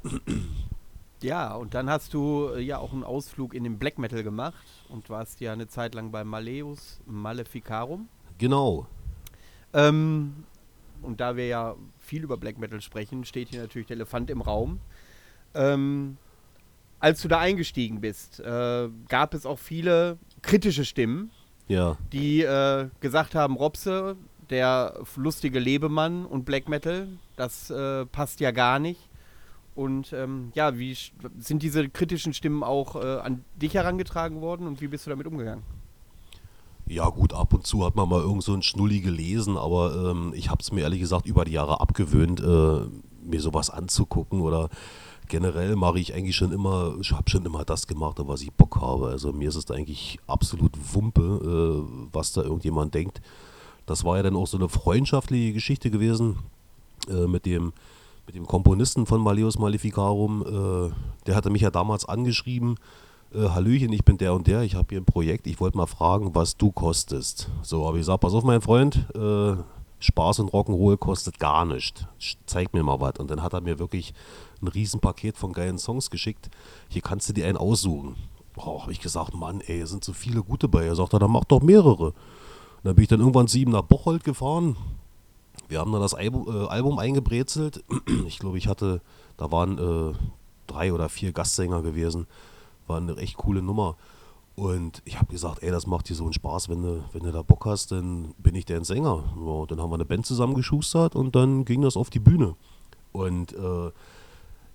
S3: Ja, und dann hast du äh, ja auch einen Ausflug in den Black Metal gemacht und warst ja eine Zeit lang bei Maleus Maleficarum.
S4: Genau.
S3: Ähm, und da wir ja viel über Black Metal sprechen, steht hier natürlich der Elefant im Raum. Ähm, als du da eingestiegen bist, äh, gab es auch viele kritische Stimmen,
S4: Ja.
S3: die äh, gesagt haben, Robse, der lustige Lebemann und Black Metal, das äh, passt ja gar nicht. Und ähm, ja, wie sind diese kritischen Stimmen auch äh, an dich herangetragen worden und wie bist du damit umgegangen?
S4: Ja gut, ab und zu hat man mal irgend so ein Schnulli gelesen, aber ähm, ich habe es mir ehrlich gesagt über die Jahre abgewöhnt, äh, mir sowas anzugucken oder generell mache ich eigentlich schon immer, ich habe schon immer das gemacht, was ich Bock habe. Also mir ist es eigentlich absolut Wumpe, äh, was da irgendjemand denkt. Das war ja dann auch so eine freundschaftliche Geschichte gewesen äh, mit dem mit dem Komponisten von Maleus Maleficarum. Äh, der hatte mich ja damals angeschrieben, äh, Hallöchen, ich bin der und der, ich habe hier ein Projekt, ich wollte mal fragen, was du kostest. So, habe ich gesagt, pass auf, mein Freund, äh, Spaß und Rock'n'Roll kostet gar nichts. Zeig mir mal was. Und dann hat er mir wirklich ein Riesenpaket von geilen Songs geschickt. Hier kannst du dir einen aussuchen. Oh, habe ich gesagt, Mann, ey, sind so viele gute bei. Er sagt, dann mach doch mehrere. Und dann bin ich dann irgendwann ihm nach Bocholt gefahren. Wir haben dann das Album, äh, Album eingebrezelt. Ich glaube, ich hatte, da waren äh, drei oder vier Gastsänger gewesen. War eine echt coole Nummer. Und ich habe gesagt, ey, das macht dir so einen Spaß, wenn du, wenn du da Bock hast, dann bin ich dein Sänger. Ja, dann haben wir eine Band zusammengeschustert und dann ging das auf die Bühne. Und äh,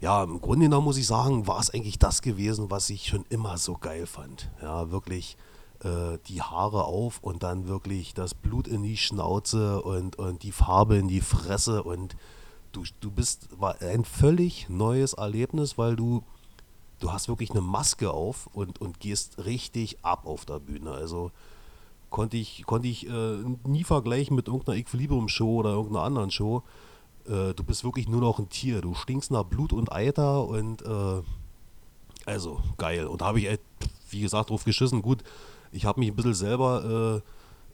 S4: ja, im Grunde genommen muss ich sagen, war es eigentlich das gewesen, was ich schon immer so geil fand. Ja, wirklich äh, die Haare auf und dann wirklich das Blut in die Schnauze und, und die Farbe in die Fresse und du, du bist, war ein völlig neues Erlebnis, weil du, du hast wirklich eine Maske auf und, und gehst richtig ab auf der Bühne. Also konnte ich, konnte ich äh, nie vergleichen mit irgendeiner Equilibrium-Show oder irgendeiner anderen Show. Äh, du bist wirklich nur noch ein Tier. Du stinkst nach Blut und Eiter und äh, also geil. Und da habe ich, äh, wie gesagt, drauf geschissen. Gut, ich habe mich ein bisschen selber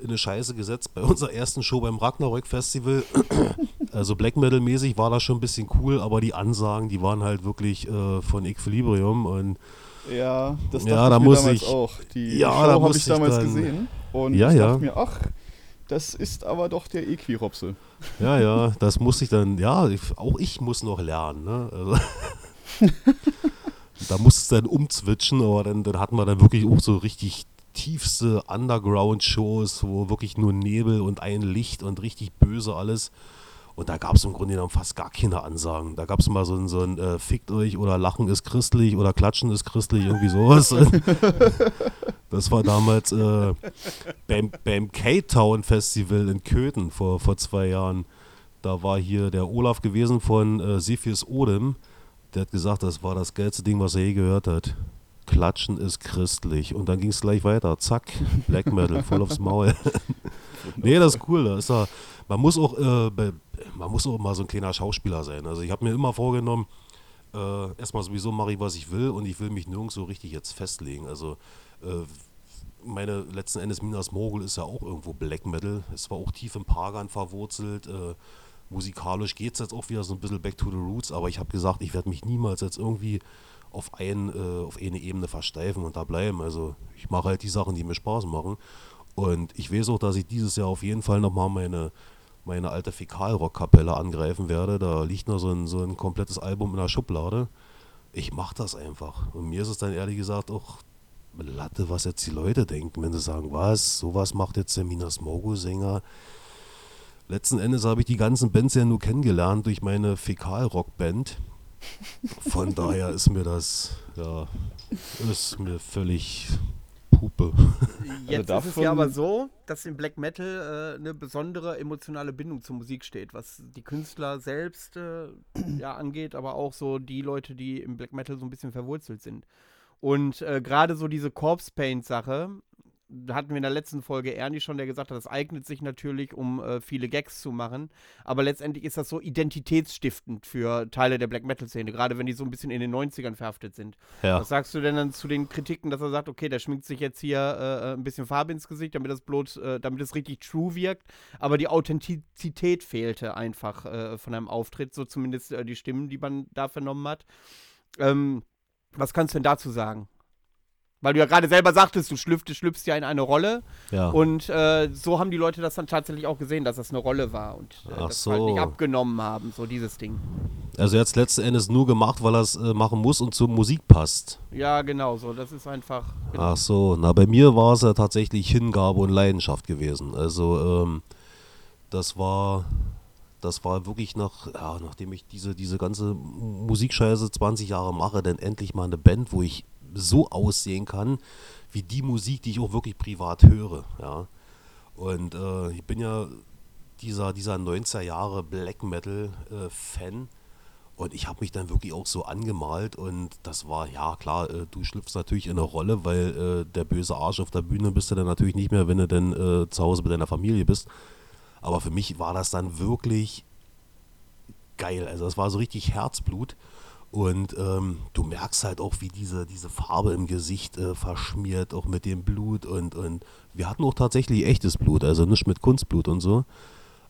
S4: äh, in eine Scheiße gesetzt bei unserer ersten Show beim Ragnarök Festival. also Black Metal mäßig war das schon ein bisschen cool, aber die Ansagen, die waren halt wirklich äh, von Equilibrium und
S2: Ja, das
S4: Ja,
S2: dachte
S4: da
S2: ich
S4: muss
S2: damals
S4: ich-
S2: auch. Die
S4: Ja,
S2: Show
S4: da
S2: habe ich damals
S4: dann-
S2: gesehen und
S4: Ja,
S2: ich
S4: ja.
S2: dachte mir, ach, das ist aber doch der Equiropse.
S4: Ja, ja, das muss ich dann, ja, ich, auch ich muss noch lernen. Ne? Also, da muss es dann umzwitschen, aber dann, dann hatten wir dann wirklich auch so richtig tiefste Underground-Shows, wo wirklich nur Nebel und ein Licht und richtig böse alles. Und da gab es im Grunde genommen fast gar keine Ansagen. Da gab es mal so ein, so ein äh, Fickt euch oder Lachen ist christlich oder Klatschen ist christlich, irgendwie sowas. das war damals äh, beim, beim K-Town Festival in Köthen vor, vor zwei Jahren. Da war hier der Olaf gewesen von äh, Cepheus Odem. Der hat gesagt, das war das geilste Ding, was er je gehört hat. Klatschen ist christlich. Und dann ging es gleich weiter. Zack, Black Metal, voll aufs Maul. nee, das ist cool. Da ist man, muss auch, äh, man muss auch mal so ein kleiner Schauspieler sein. Also ich habe mir immer vorgenommen, äh, erstmal sowieso mache ich, was ich will und ich will mich nirgends so richtig jetzt festlegen. Also äh, meine, letzten Endes Minas Mogul ist ja auch irgendwo Black Metal. Es war auch tief im Pagan verwurzelt. Äh, musikalisch geht es jetzt auch wieder so ein bisschen back to the roots, aber ich habe gesagt, ich werde mich niemals jetzt irgendwie auf, ein, äh, auf eine Ebene versteifen und da bleiben. Also ich mache halt die Sachen, die mir Spaß machen. Und ich weiß auch, dass ich dieses Jahr auf jeden Fall nochmal meine, meine alte Fäkalrock-Kapelle angreifen werde. Da liegt noch so ein, so ein komplettes Album in der Schublade. Ich mache das einfach. Und mir ist es dann ehrlich gesagt auch Latte, was jetzt die Leute denken, wenn sie sagen, was, sowas macht jetzt der Minas Mogo-Sänger. Letzten Endes habe ich die ganzen Bands ja nur kennengelernt durch meine Fäkalrock-Band. Von daher ist mir das, ja, ist mir völlig Puppe.
S3: Jetzt also ist es ja aber so, dass im Black Metal äh, eine besondere emotionale Bindung zur Musik steht, was die Künstler selbst äh, ja, angeht, aber auch so die Leute, die im Black Metal so ein bisschen verwurzelt sind. Und äh, gerade so diese Corpse Paint-Sache, da hatten wir in der letzten Folge Ernie schon, der gesagt hat, das eignet sich natürlich, um äh, viele Gags zu machen. Aber letztendlich ist das so identitätsstiftend für Teile der Black Metal-Szene, gerade wenn die so ein bisschen in den 90ern verhaftet sind. Ja. Was sagst du denn dann zu den Kritiken, dass er sagt, okay, der schminkt sich jetzt hier äh, ein bisschen Farbe ins Gesicht, damit das bloß, äh, damit es richtig true wirkt, aber die Authentizität fehlte einfach äh, von einem Auftritt, so zumindest äh, die Stimmen, die man da vernommen hat. Ähm, was kannst du denn dazu sagen? Weil du ja gerade selber sagtest, du schlüpfst, schlüpfst ja in eine Rolle. Ja. Und äh, so haben die Leute das dann tatsächlich auch gesehen, dass das eine Rolle war und äh, das so. halt nicht abgenommen haben, so dieses Ding.
S4: Also jetzt letzten Endes nur gemacht, weil er es äh, machen muss und zur Musik passt.
S3: Ja, genau so. Das ist einfach. Genau.
S4: Ach so, na bei mir war es ja tatsächlich Hingabe und Leidenschaft gewesen. Also ähm, das war das war wirklich nach, ja, nachdem ich diese, diese ganze Musikscheiße 20 Jahre mache, dann endlich mal eine Band, wo ich so aussehen kann, wie die Musik, die ich auch wirklich privat höre. Ja. Und äh, ich bin ja dieser, dieser 90er Jahre Black Metal äh. Und ich habe mich dann wirklich auch so angemalt und das war, ja klar, äh, du schlüpfst natürlich in eine Rolle, weil äh, der böse Arsch auf der Bühne bist du dann natürlich nicht mehr, wenn du dann äh, zu Hause mit deiner Familie bist. Aber für mich war das dann wirklich geil. Also das war so richtig Herzblut. Und ähm, du merkst halt auch, wie diese, diese Farbe im Gesicht äh, verschmiert, auch mit dem Blut. Und, und wir hatten auch tatsächlich echtes Blut, also nicht mit Kunstblut und so.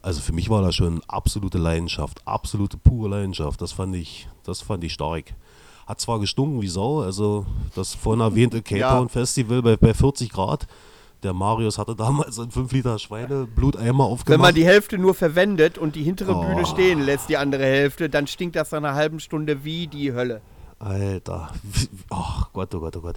S4: Also für mich war das schon absolute Leidenschaft, absolute pure Leidenschaft. Das fand ich, das fand ich stark. Hat zwar gestunken wie Sau, also das vorhin erwähnte Cape Town ja. Festival bei, bei 40 Grad der Marius hatte damals einen 5 Liter Schweinebluteimer aufgemacht.
S3: Wenn man die Hälfte nur verwendet und die hintere oh. Bühne stehen lässt, die andere Hälfte, dann stinkt das nach einer halben Stunde wie die Hölle.
S4: Alter. Ach oh Gott, oh Gott, oh Gott.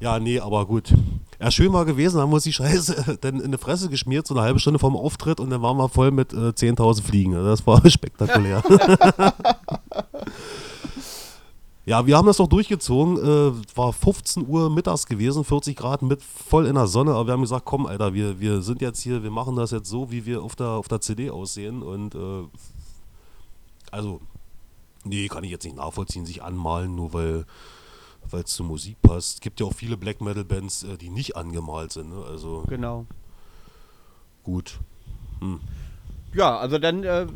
S4: Ja, nee, aber gut. Ja, schön war gewesen, haben wir uns die Scheiße dann in die Fresse geschmiert, so eine halbe Stunde vorm Auftritt und dann waren wir voll mit äh, 10.000 Fliegen. Das war spektakulär. Ja, wir haben das doch durchgezogen. Äh, war 15 Uhr mittags gewesen, 40 Grad mit voll in der Sonne. Aber wir haben gesagt, komm, Alter, wir, wir sind jetzt hier, wir machen das jetzt so, wie wir auf der, auf der CD aussehen. Und äh, also, nee, kann ich jetzt nicht nachvollziehen, sich anmalen, nur weil weil es zur Musik passt. Es gibt ja auch viele Black Metal Bands, äh, die nicht angemalt sind. Ne? Also
S3: genau.
S4: Gut. Hm.
S3: Ja, also dann äh,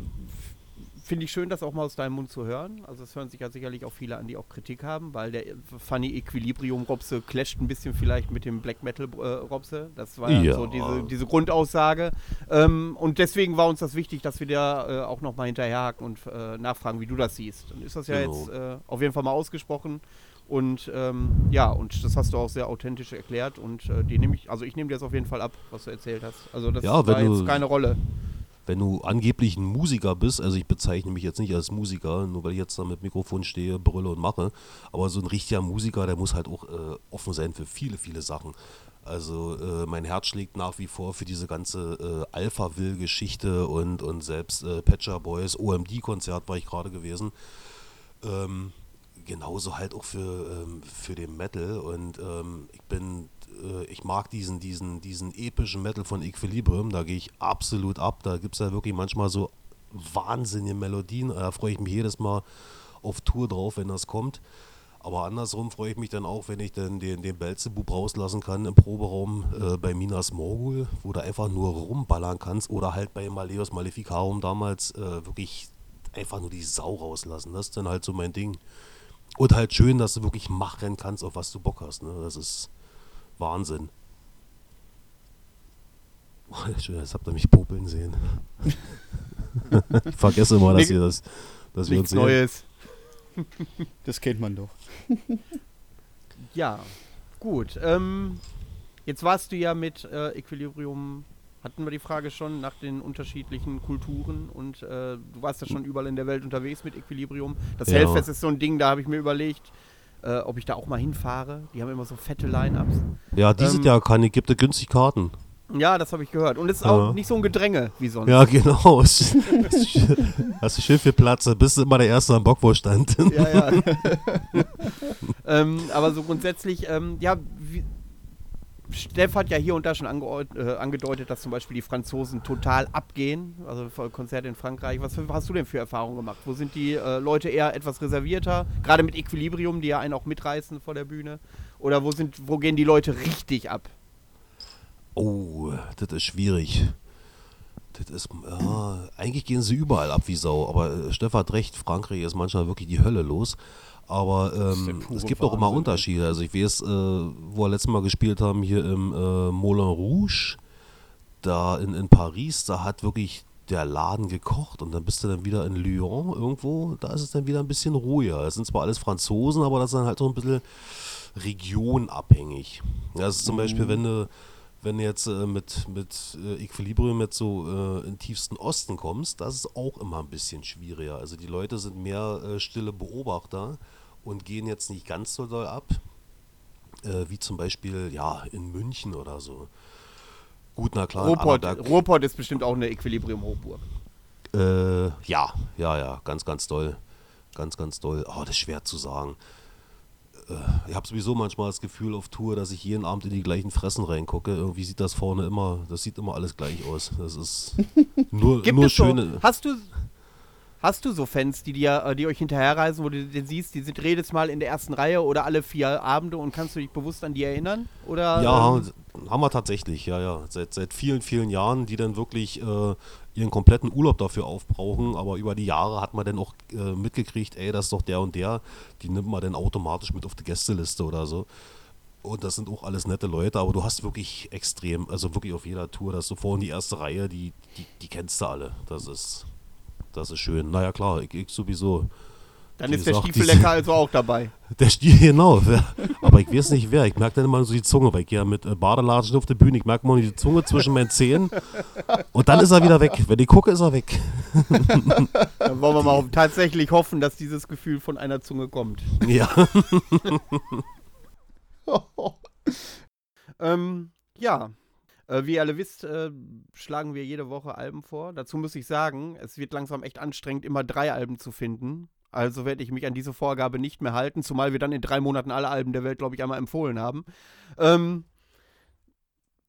S3: finde ich schön, das auch mal aus deinem Mund zu hören. Also es hören sich ja sicherlich auch viele an, die auch Kritik haben, weil der Funny Equilibrium Robse clasht ein bisschen vielleicht mit dem Black Metal äh, Robse. Das war ja. so diese, diese Grundaussage. Ähm, und deswegen war uns das wichtig, dass wir da äh, auch nochmal hinterherhaken und äh, nachfragen, wie du das siehst. Dann ist das ja genau. jetzt äh, auf jeden Fall mal ausgesprochen. Und ähm, ja, und das hast du auch sehr authentisch erklärt. Und äh, die nehme ich, also ich nehme dir das auf jeden Fall ab, was du erzählt hast. Also das ja, war jetzt keine Rolle
S4: wenn du angeblich ein Musiker bist, also ich bezeichne mich jetzt nicht als Musiker, nur weil ich jetzt da mit Mikrofon stehe, brülle und mache, aber so ein richtiger Musiker, der muss halt auch äh, offen sein für viele, viele Sachen. Also äh, mein Herz schlägt nach wie vor für diese ganze äh, Alpha-Will-Geschichte und, und selbst äh, Patcher Boys, OMD-Konzert war ich gerade gewesen. Ähm, genauso halt auch für, ähm, für den Metal und ähm, ich bin äh, ich mag diesen, diesen, diesen epischen Metal von Equilibrium, da gehe ich absolut ab. Da gibt es ja wirklich manchmal so wahnsinnige Melodien. Da freue ich mich jedes Mal auf Tour drauf, wenn das kommt. Aber andersrum freue ich mich dann auch, wenn ich dann den, den Belzebub rauslassen kann im Proberaum äh, bei Minas Morgul, wo du einfach nur rumballern kannst. Oder halt bei Maleus Maleficarum damals äh, wirklich einfach nur die Sau rauslassen. Das ist dann halt so mein Ding. Und halt schön, dass du wirklich machen kannst, auf was du Bock hast. Ne? Das ist Wahnsinn. Oh, Jetzt habt ihr mich popeln sehen. ich vergesse immer, dass, ihr das, dass wir uns
S3: Nichts
S4: sehen.
S3: Neues.
S2: Das kennt man doch.
S3: Ja, gut. Ähm, jetzt warst du ja mit äh, Equilibrium, hatten wir die Frage schon, nach den unterschiedlichen Kulturen und äh, du warst ja schon überall in der Welt unterwegs mit Equilibrium. Das
S4: Ja.
S3: Hellfest ist so ein Ding, da habe ich mir überlegt, äh, ob ich da auch mal hinfahre. Die haben immer so fette Line-Ups.
S4: Ja, dieses
S3: Ähm,
S4: Jahr kann ich, gibt es günstig Karten.
S3: Ja, das habe ich gehört. Und es ist
S4: Ja.
S3: auch nicht so ein Gedränge wie sonst.
S4: Ja, genau. Hast du schön viel Platz, dann bist du immer der Erste am Bockwurststand.
S3: Ja, ja. ähm, aber so grundsätzlich, ähm, ja, wie, Steff hat ja hier und da schon äh, angedeutet, dass zum Beispiel die Franzosen total abgehen, also Konzerte in Frankreich. Was für, hast du denn für Erfahrungen gemacht? Wo sind die äh, Leute eher etwas reservierter, gerade mit Equilibrium, die ja einen auch mitreißen vor der Bühne? Oder wo, sind, wo gehen die Leute richtig ab?
S4: Oh, das ist schwierig. Das ist, ja, eigentlich gehen sie überall ab wie Sau, aber äh, Steff hat recht, Frankreich ist manchmal wirklich die Hölle los. Aber ähm, es gibt auch immer
S2: Wahnsinn,
S4: Unterschiede. Also ich weiß, äh, wo wir letztes Mal gespielt haben, hier im äh, Moulin Rouge, da in, in Paris, da hat wirklich der Laden gekocht und dann bist du dann wieder in Lyon irgendwo, da ist es dann wieder ein bisschen ruhiger. Das sind zwar alles Franzosen, aber das ist dann halt so ein bisschen regionabhängig. Das ist zum Beispiel, wenn du, wenn du jetzt äh, mit, mit äh, Equilibrium jetzt so äh, in den tiefsten Osten kommst, das ist auch immer ein bisschen schwieriger. Also die Leute sind mehr äh, stille Beobachter und gehen jetzt nicht ganz so doll ab, äh, wie zum Beispiel ja in München oder so. Gut, na klar,
S3: Ruhrpott, Ruhrpott ist bestimmt auch eine Equilibrium-Hochburg.
S4: äh, ja, ja, ja, ganz, ganz doll. Ganz, ganz doll. Oh, das ist schwer zu sagen. Äh, ich habe sowieso manchmal das Gefühl auf Tour, dass ich jeden Abend in die gleichen Fressen reingucke. Irgendwie sieht das vorne immer, das sieht immer alles gleich aus. Das ist nur,
S3: Gibt
S4: nur
S3: es so,
S4: schöne.
S3: hast du hast du so Fans, die dir, äh, die euch hinterherreisen, wo du den siehst, die sind jedes Mal in der ersten Reihe oder alle vier Abende und kannst du dich bewusst an die erinnern? Oder
S4: Ja,
S3: ähm,
S4: haben wir tatsächlich, ja, ja. Seit, seit vielen, vielen Jahren, die dann wirklich äh, ihren kompletten Urlaub dafür aufbrauchen, aber über die Jahre hat man dann auch äh, mitgekriegt, ey, das ist doch der und der, die nimmt man dann automatisch mit auf die Gästeliste oder so. Und das sind auch alles nette Leute, aber du hast wirklich extrem, also wirklich auf jeder Tour, dass du vorhin die erste Reihe, die, die, die kennst du alle. Das ist, das ist schön. Naja, klar, ich, ich sowieso.
S3: dann
S4: wie
S3: ist der Stiefellecker also auch dabei.
S4: Der Stiel, genau. Aber ich weiß nicht wer. Ich merke dann immer so die Zunge, weil ich ja mit äh, Badelatschen auf der Bühne. Ich merke mal die Zunge zwischen meinen Zähnen. Und dann ist er wieder weg. Wenn ich gucke, ist er weg.
S3: Dann wollen wir mal tatsächlich hoffen, dass dieses Gefühl von einer Zunge kommt.
S4: Ja.
S3: Ähm, ja. Äh, wie ihr alle wisst, äh, schlagen wir jede Woche Alben vor. Dazu muss ich sagen, es wird langsam echt anstrengend, immer drei Alben zu finden. Also werde ich mich an diese Vorgabe nicht mehr halten, zumal wir dann in drei Monaten alle Alben der Welt, glaube ich, einmal empfohlen haben. Ähm,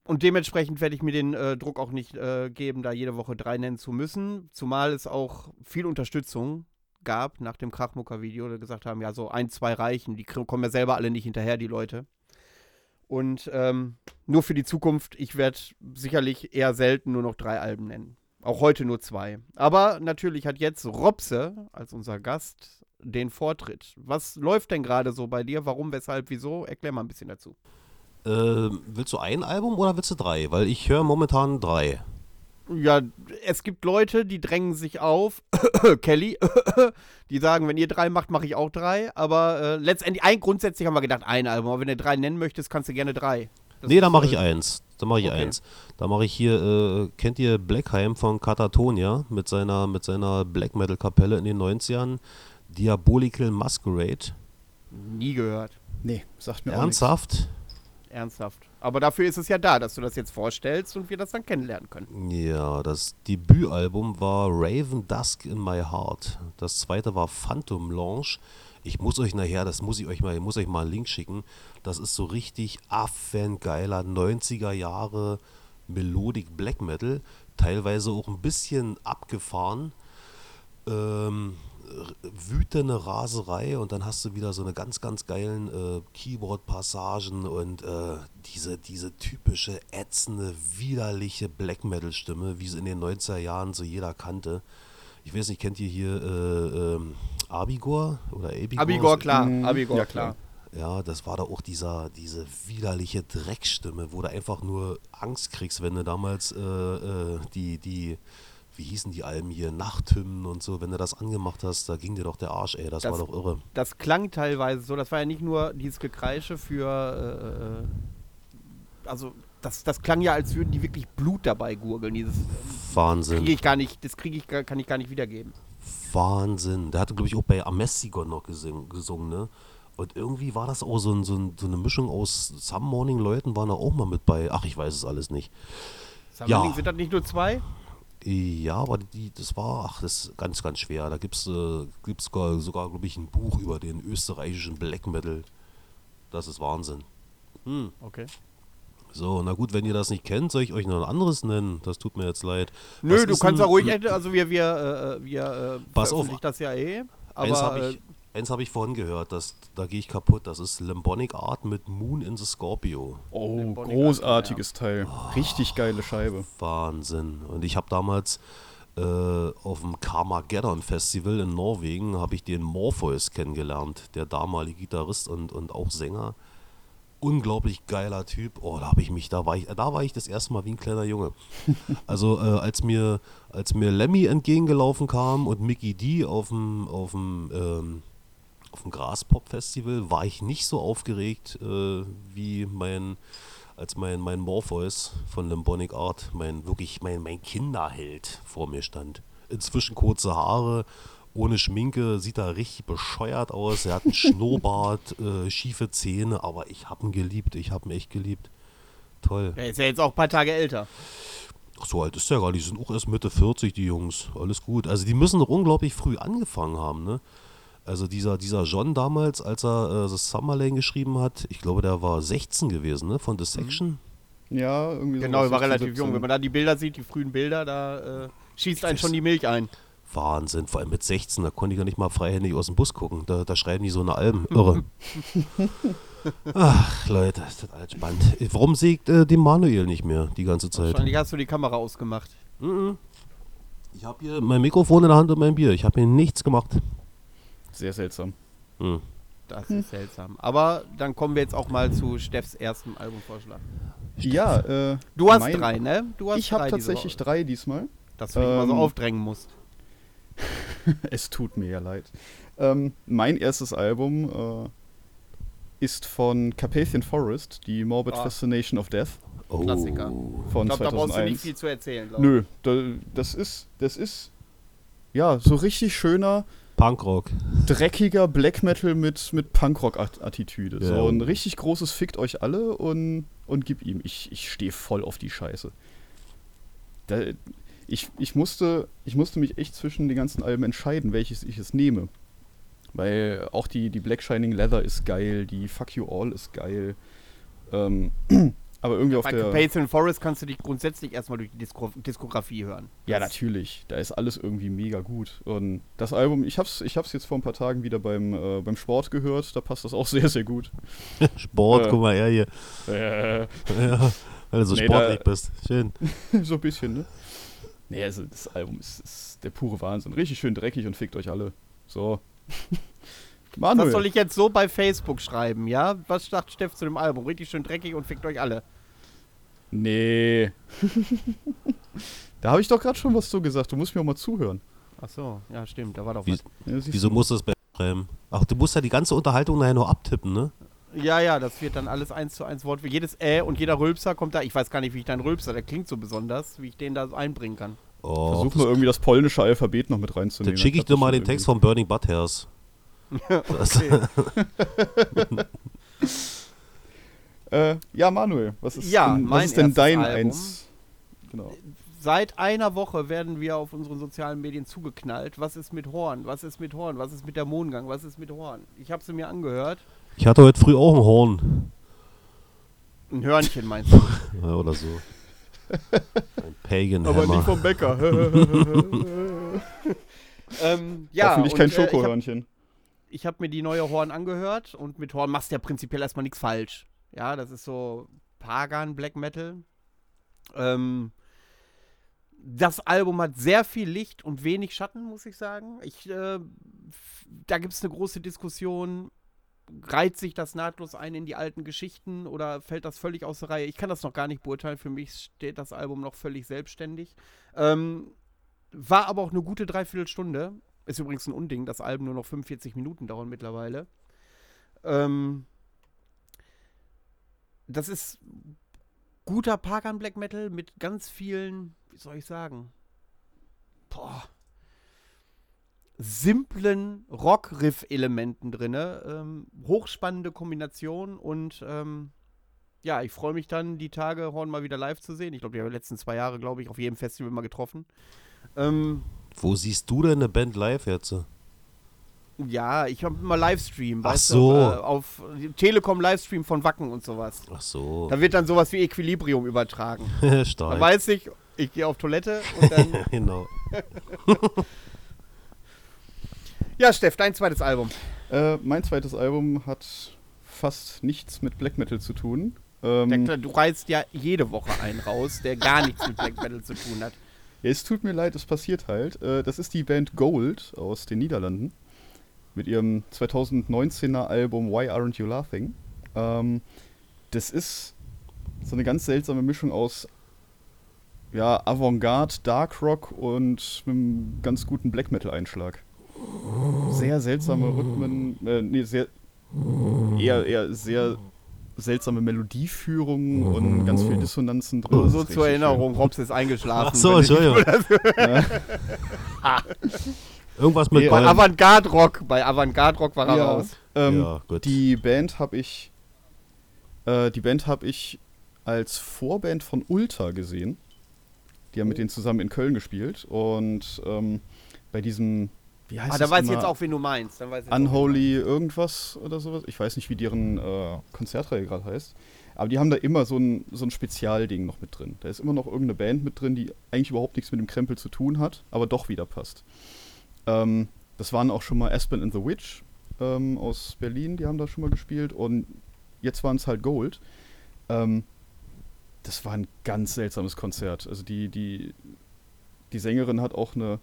S3: und dementsprechend werde ich mir den äh, Druck auch nicht äh, geben, da jede Woche drei nennen zu müssen. Zumal es auch viel Unterstützung gab nach dem Krachmucker-Video, die gesagt haben, ja, so ein, zwei reichen. Die kommen ja selber alle nicht hinterher, die Leute. Und ähm, nur für die Zukunft, ich werde sicherlich eher selten nur noch drei Alben nennen. Auch heute nur zwei. Aber natürlich hat jetzt Robse als unser Gast den Vortritt. Was läuft denn gerade so bei dir? Warum, weshalb, wieso? Erklär mal ein bisschen dazu.
S4: Ähm, willst du ein Album oder willst du drei? Weil ich höre momentan drei.
S3: Ja, es gibt Leute, die drängen sich auf. Kelly, die sagen, wenn ihr drei macht, mache ich auch drei. Aber äh, letztendlich, ein, grundsätzlich haben wir gedacht, ein Album. Aber wenn du drei nennen möchtest, kannst du gerne drei. Das
S4: nee, da mache
S3: äh,
S4: ich eins. Da mache ich
S3: okay.
S4: eins. Da mache ich hier, äh, kennt ihr Blackheim von Katatonia mit seiner, mit seiner Black Metal Kapelle in den 90ern? Diabolical Masquerade.
S3: Nie gehört.
S2: Nee, sagt mir auch
S4: Ernsthaft?
S3: Ernsthaft. Aber dafür ist es ja da, dass du das jetzt vorstellst und wir das dann kennenlernen können.
S4: Ja, das Debütalbum war Raven Dusk in My Heart. Das zweite war Phantom Launch. Ich muss euch nachher, das muss ich euch mal, ich muss euch mal einen Link schicken. Das ist so richtig affengeiler 90er Jahre Melodic Black Metal. Teilweise auch ein bisschen abgefahren. Ähm, wütende Raserei und dann hast du wieder so eine ganz, ganz geilen äh, Keyboard-Passagen und äh, diese, diese typische ätzende, widerliche Black Metal-Stimme, wie sie in den 90er Jahren so jeder kannte. Ich weiß nicht, kennt ihr hier äh, ähm, Abigor oder Abigor?
S3: Abigor, klar.
S2: Mhm.
S3: Abigor,
S2: Ja,
S3: klar.
S2: klar.
S4: Ja, das war da auch dieser, diese widerliche Dreckstimme, wo du einfach nur Angst kriegst, wenn du damals äh, äh, die, die, wie hießen die Alben hier, Nachthymnen und so, wenn du das angemacht hast, da ging dir doch der Arsch, ey, das,
S3: Das-
S4: war doch irre.
S3: Das klang teilweise so, das war ja nicht nur dieses Gekreische für, äh, also das, das klang ja, als würden die wirklich Blut dabei gurgeln. Dieses kriege
S4: Wahnsinn,
S3: ich gar nicht, das kriege ich, gar- kann ich gar nicht wiedergeben.
S4: Wahnsinn. Der hatte, glaube ich, auch bei Amestigon noch gesing, gesungen, ne? Und irgendwie war das auch so, ein, so, ein, so eine Mischung aus Some Morning Leuten waren da auch mal mit bei. Ach, ich weiß es alles nicht.
S3: Summoning,
S4: Ja.
S3: Sind das nicht nur zwei?
S4: Ja, aber die, das war, ach, das ist ganz, ganz schwer. Da gibt es äh, gibt's sogar, sogar glaube ich, ein Buch über den österreichischen Black Metal. Das ist Wahnsinn. Hm.
S3: Okay.
S4: So, na gut, wenn ihr das nicht kennt, soll ich euch noch ein anderes nennen? Das tut mir jetzt leid.
S3: Nö,
S4: Was
S3: du kannst ja ruhig, also wir, wir, äh, wir äh,
S4: Pass auf.
S3: das ja eh.
S4: Eins
S3: Aber
S4: habe ich,
S3: äh,
S4: eins hab ich vorhin gehört, das, da gehe ich kaputt. Das ist Lambonic Art mit Moon in the Scorpio.
S2: Oh,
S3: Bonnie
S2: großartiges Teil. Richtig geile Scheibe.
S4: Wahnsinn. Und ich habe damals äh, auf dem Carmageddon Festival in Norwegen habe ich den Morpheus kennengelernt, der damalige Gitarrist und, und auch Sänger. Unglaublich geiler Typ. Oh, da habe ich mich, da war ich, da war ich das erste Mal wie ein kleiner Junge. Also äh, als mir, als mir Lemmy entgegengelaufen kam und Mickey D auf dem, auf dem, ähm, auf dem Graspop-Festival, war ich nicht so aufgeregt äh, wie mein, als mein, mein Morpheus von Lambonic Art, mein wirklich mein, mein Kinderheld vor mir stand. Inzwischen kurze Haare, ohne Schminke, sieht er richtig bescheuert aus. Er hat einen Schnurrbart, äh, schiefe Zähne, aber ich habe ihn geliebt. Ich habe ihn echt geliebt. Toll.
S3: der ist ja jetzt auch ein paar Tage älter.
S4: Ach, so alt ist der gar nicht. Die sind auch erst Mitte 40, die Jungs. Alles gut. Also die müssen doch unglaublich früh angefangen haben, ne? Also dieser, dieser John damals, als er äh, das Summerlane geschrieben hat, ich glaube, der war 16 gewesen, ne? Von The Section.
S2: Ja, irgendwie so.
S3: Genau, er war relativ jung. Wenn man da die Bilder sieht, die frühen Bilder, da äh, schießt einen schon die Milch ein.
S4: Wahnsinn, vor allem mit 16, da konnte ich ja nicht mal freihändig aus dem Bus gucken. Da, da schreiben die so eine Alben. Irre. Ach, Leute, ist das alles spannend. Warum sägt äh, den Manuel nicht mehr die ganze Zeit?
S3: Wahrscheinlich hast du die Kamera ausgemacht.
S4: Mhm. Ich habe hier mein Mikrofon in der Hand und mein Bier. Ich habe hier nichts gemacht.
S2: Sehr seltsam.
S4: Hm.
S3: Das ist seltsam. Aber dann kommen wir jetzt auch mal zu Steffs ersten Albumvorschlag.
S2: Ja, äh,
S3: Du hast
S2: mein-
S3: drei, ne? Du hast
S2: Ich habe tatsächlich drei diesmal.
S3: Dass du mich mal so
S2: Ähm,
S3: aufdrängen musst.
S2: Es tut mir ja leid. Ähm, mein erstes Album äh, ist von Carpathian Forest, die Morbid
S3: Ah.
S2: Fascination of Death
S4: Oh.
S3: Klassiker.
S2: von
S3: Ich glaube, da brauchst du nicht
S2: 2001.
S3: viel zu erzählen, glaube ich.
S2: Nö, da, das ist, das ist, ja, so richtig schöner,
S4: Punkrock.
S2: dreckiger Black Metal mit, mit Punkrock-Attitüde.
S4: Ja.
S2: So ein richtig großes Fickt euch alle und, und gib ihm. Ich, ich stehe voll auf die Scheiße. Da, ich, ich, musste, ich musste mich echt zwischen den ganzen Alben entscheiden, welches ich es nehme. Weil auch die, die Black Shining Leather ist geil, die Fuck You All ist geil. Ähm, aber irgendwie auf
S3: Bei
S2: der.
S3: Carpathian Forest kannst du dich grundsätzlich erstmal durch die Disko Diskografie hören.
S2: Ja,
S3: Das-
S2: natürlich. Da ist alles irgendwie mega gut. Und das Album, ich hab's, ich hab's jetzt vor ein paar Tagen wieder beim, äh, beim Sport gehört. Da passt das auch sehr, sehr gut.
S4: Sport,
S2: Äh.
S4: guck mal her hier.
S2: Äh,
S4: Ja, weil du so
S2: Nee,
S4: sportlich
S2: da-
S4: bist. Schön.
S2: so ein bisschen, ne? Nee, also das Album ist, ist der pure Wahnsinn. Richtig schön dreckig und fickt euch alle. So. Manuel.
S3: Das soll ich jetzt so bei Facebook schreiben, ja? Was sagt Steff zu dem Album? Richtig schön dreckig und fickt euch alle.
S2: Nee. da habe ich doch gerade schon was zu gesagt. Du musst mir auch mal zuhören.
S3: Ach so, ja, stimmt, da war doch
S4: Wie-
S3: was.
S2: Ja,
S4: Wieso
S2: du.
S4: musst du das bei schreiben? Ach, du musst ja die ganze Unterhaltung nachher noch abtippen, ne?
S3: Ja, ja, das wird dann alles eins zu eins Wort. Für jedes Äh und jeder Rülpser kommt da. Ich weiß gar nicht, wie ich deinen Rülpser, der klingt so besonders, wie ich den da so einbringen kann.
S4: Oh,
S2: Versuch mal irgendwie das polnische Alphabet noch mit reinzunehmen.
S4: dann schicke ich dir mal den Text von Burning Butthairs. Das,
S2: Äh, ja, Manuel, was ist
S3: Ja,
S2: denn, was ist denn dein
S3: Album.
S2: Eins? Genau.
S3: Seit einer Woche werden wir auf unseren sozialen Medien zugeknallt. Was ist mit Horn? Was ist mit Horn? Was ist mit der Mondgang? Was ist mit Horn? Ich habe sie mir angehört.
S4: ich hatte heute früh auch ein Horn.
S3: Ein Hörnchen meinst du?
S4: Ja, oder so. Ein Pagan
S2: Aber
S4: Hammer.
S2: nicht vom Bäcker.
S3: ähm, ja,
S2: Hoffentlich
S3: und,
S2: kein
S3: äh, ich habe
S2: Schokohörnchen.
S3: ich hab mir die neue Horn angehört und mit Horn machst du ja prinzipiell erstmal nichts falsch. Ja, das ist so Pagan Black Metal. Ähm, das Album hat sehr viel Licht und wenig Schatten, muss ich sagen. Ich, äh, da gibt es eine große Diskussion. reiht sich das nahtlos ein in die alten Geschichten oder fällt das völlig aus der Reihe? Ich kann das noch gar nicht beurteilen. Für mich steht das Album noch völlig selbstständig. Ähm, war aber auch eine gute Dreiviertelstunde. Ist übrigens ein Unding, dass Alben nur noch 45 Minuten dauern mittlerweile. Ähm, das ist guter Parkan Black Metal mit ganz vielen, wie soll ich sagen, boah, simplen Rock-Riff-Elementen drin. Ähm, hochspannende Kombination und ähm, ja, ich freue mich dann, die Tage Horn mal wieder live zu sehen. Ich glaube, die haben die letzten zwei Jahre, glaube ich, auf jedem Festival mal getroffen. Ähm,
S4: Wo siehst du denn eine Band live jetzt?
S3: Ja, ich habe immer Livestream,
S4: Ach
S3: weißt
S4: so.
S3: du, äh, auf Telekom Livestream von Wacken und sowas.
S4: Ach so.
S3: Da wird dann sowas wie Equilibrium übertragen. Da
S4: Stark.
S3: weiß ich, ich gehe auf Toilette und dann.
S4: genau.
S3: ja, Steff, dein zweites Album.
S2: Äh, mein zweites Album hat fast nichts mit Black Metal zu tun. Ähm,
S3: du reißt ja jede Woche einen raus, der gar nichts mit Black Metal zu tun hat.
S2: Ja, es tut mir leid, es passiert halt. Äh, das ist die Band Gold aus den Niederlanden. Mit ihrem 2019er Album Why Aren't You Laughing? Ähm, das ist so eine ganz seltsame Mischung aus ja, Avantgarde, Dark Rock und einem ganz guten Black Metal-Einschlag. Sehr seltsame Rhythmen, äh, nee, sehr, eher, eher sehr seltsame Melodieführungen und ganz viel Dissonanzen drin. Das
S3: So zur Erinnerung, Robs ist eingeschlafen.
S4: Ach so, Entschuldigung. Irgendwas mit
S2: Nee,
S3: Bei Avantgarde Rock, bei Avantgarde Rock war er
S2: Ja.
S3: raus.
S2: Ähm,
S4: Ja, gut.
S2: Die Band habe ich, äh, die Band habe ich als Vorband von Ulta gesehen. Die haben mit denen zusammen in Köln gespielt und ähm, bei diesem, wie heißt
S3: Ah, da weiß ich jetzt auch, wen du meinst. Dann weiß ich jetzt auch, wen du
S2: Unholy irgendwas oder sowas. Ich weiß nicht, wie deren äh, Konzertreihe gerade heißt. Aber die haben da immer so ein, so ein Spezialding noch mit drin. Da ist immer noch irgendeine Band mit drin, die eigentlich überhaupt nichts mit dem Krempel zu tun hat, aber doch wieder passt. Ähm, das waren auch schon mal Aspen and the Witch ähm, aus Berlin, die haben da schon mal gespielt. Und jetzt waren es halt Gold. Ähm, das war ein ganz seltsames Konzert. Also die, die, die Sängerin hat auch eine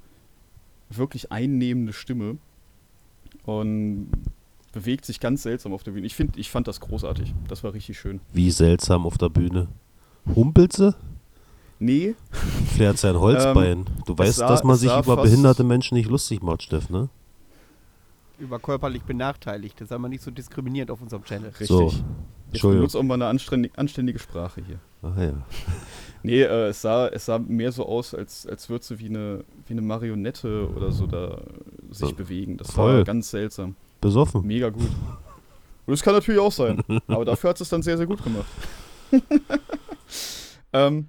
S2: wirklich einnehmende Stimme und bewegt sich ganz seltsam auf der Bühne. Ich, find, ich fand das großartig. Das war richtig schön.
S4: Wie seltsam auf der Bühne. Humpelt sie?
S2: Nee,
S4: Flärt sein Holzbein. du weißt,
S2: sah-
S4: dass man sich über behinderte Menschen nicht lustig macht, Steff, ne?
S3: über körperlich benachteiligt. Das sei mal nicht so diskriminierend auf unserem Channel.
S2: richtig.
S4: So.
S2: Jetzt
S4: Entschuldigung.
S2: benutzt auch mal eine anständig, anständige Sprache hier.
S4: Ach ja.
S2: Nee, äh, es, sah, es sah mehr so aus, als, als würde sie wie eine, wie eine Marionette oder so da sich
S4: So.
S2: bewegen. Das
S4: Voll.
S2: war ganz seltsam.
S4: Besoffen.
S2: Mega gut. Und das kann natürlich auch sein. Aber dafür hat es dann sehr, sehr gut gemacht. ähm,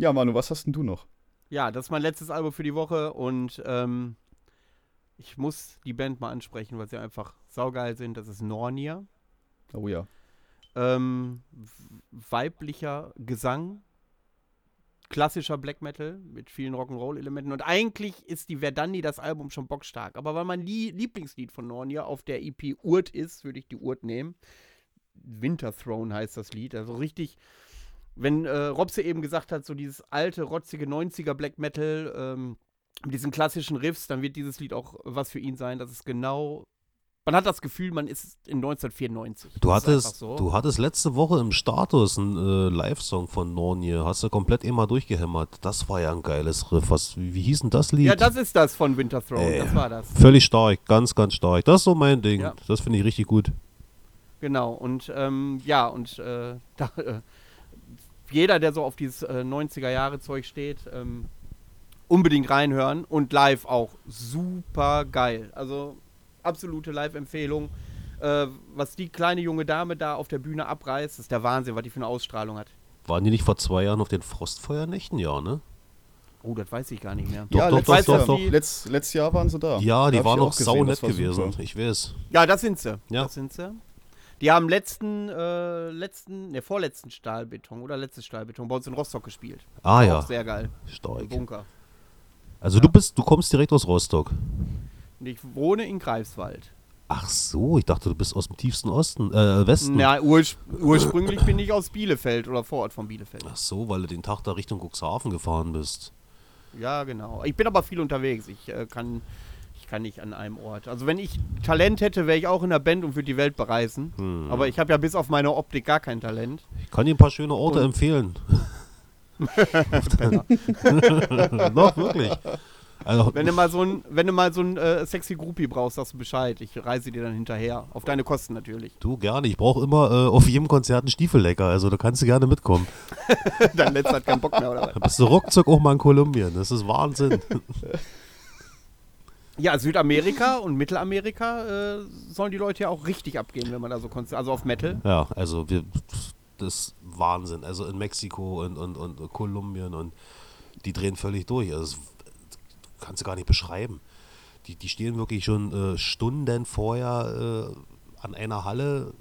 S2: ja, Manu, was hast denn du noch?
S3: Ja, das ist mein letztes Album für die Woche und ähm, ich muss die Band mal ansprechen, weil sie einfach saugeil sind. Das ist Nornia.
S2: Oh ja.
S3: Ähm, weiblicher Gesang, klassischer Black Metal mit vielen Rock'n'Roll-Elementen. Und eigentlich ist die Verdandi das Album schon bockstark. Aber weil mein Lie Lieblingslied von Nornia auf der EP Urt ist, würde ich die Urt nehmen. Winter Throne heißt das Lied. Also richtig, wenn äh, Robse eben gesagt hat, so dieses alte, rotzige 90er Black Metal ähm, mit diesen klassischen Riffs, dann wird dieses Lied auch was für ihn sein. Das ist genau. Man hat das Gefühl, man ist in 1994.
S4: Du
S3: Das
S4: hattest,
S3: so.
S4: du hattest letzte Woche im Status einen äh, Live-Song von Nornie. Hast du komplett immer durchgehämmert. Das war ja ein geiles Riff. Was, wie, hieß denn das Lied?
S3: Ja, das ist das von Winter Throne,
S4: Ey.
S3: das war das.
S4: Völlig stark, ganz, ganz stark. Das ist so mein Ding.
S3: Ja.
S4: Das finde ich richtig gut.
S3: Genau, und ähm, ja, und äh, da, äh, jeder, der so auf dieses äh, 90er-Jahre-Zeug steht, ähm, unbedingt reinhören und live auch super geil. Also absolute Live-Empfehlung. Äh, was die kleine junge Dame da auf der Bühne abreißt, ist der Wahnsinn, was die für eine Ausstrahlung hat.
S4: Waren die nicht vor zwei Jahren auf den Frostfeuernächten? Ja, ne?
S3: Oh, das weiß ich gar nicht mehr.
S4: Doch,
S2: ja,
S4: doch,
S2: letztes,
S3: doch,
S2: Jahr,
S3: doch.
S2: Letzt, letztes Jahr waren sie da.
S4: Ja, die
S2: Da
S4: waren auch
S2: auch gesehen,
S4: saunett
S2: das war
S4: gewesen.
S2: super.
S4: Ich weiß.
S3: Ja, das sind sie.
S4: Ja.
S3: Das sind sie. Die haben letzten, äh, letzten, ne, vorletzten Stahlbeton oder letztes Stahlbeton bei uns in Rostock gespielt.
S4: Ah
S3: Auch
S4: ja,
S3: sehr geil.
S4: stark.
S3: Im Bunker.
S4: Also du bist, du kommst direkt aus Rostock.
S3: Und ich wohne in Greifswald.
S4: Ach so, ich dachte, du bist aus dem tiefsten Osten, äh, Westen.
S3: Na, urspr ursprünglich bin ich aus Bielefeld oder Vorort von Bielefeld.
S4: Ach so, weil du den Tag da Richtung Cuxhaven gefahren bist.
S3: Ja, genau. Ich bin aber viel unterwegs. Ich äh, kann, kann nicht an einem Ort. Also wenn ich Talent hätte, wäre ich auch in der Band und würde die Welt bereisen.
S4: Hm.
S3: Aber ich habe ja bis auf meine Optik gar kein Talent.
S4: Ich kann dir ein paar schöne Orte
S3: Und-
S4: empfehlen. Doch, wirklich. Also,
S3: Wenn du mal so ein, wenn du mal so ein äh, sexy Groupie brauchst, sagst du Bescheid. Ich reise dir dann hinterher. Auf deine Kosten natürlich.
S4: du gerne. Ich brauche immer äh, auf jedem Konzert einen Stiefellecker. Also da kannst du gerne mitkommen.
S3: Dein Netz hat keinen Bock mehr, oder was?
S4: Da bist du ruckzuck auch mal in Kolumbien. Das ist Wahnsinn.
S3: Ja, Südamerika und Mittelamerika äh, sollen die Leute ja auch richtig abgehen, wenn man da so Konzerte, also auf Metal.
S4: Ja, also wir, das ist Wahnsinn. Also in Mexiko und, und, und Kolumbien und die drehen völlig durch. Also das kannst du gar nicht beschreiben. Die, die stehen wirklich schon äh, Stunden vorher äh, an einer Halle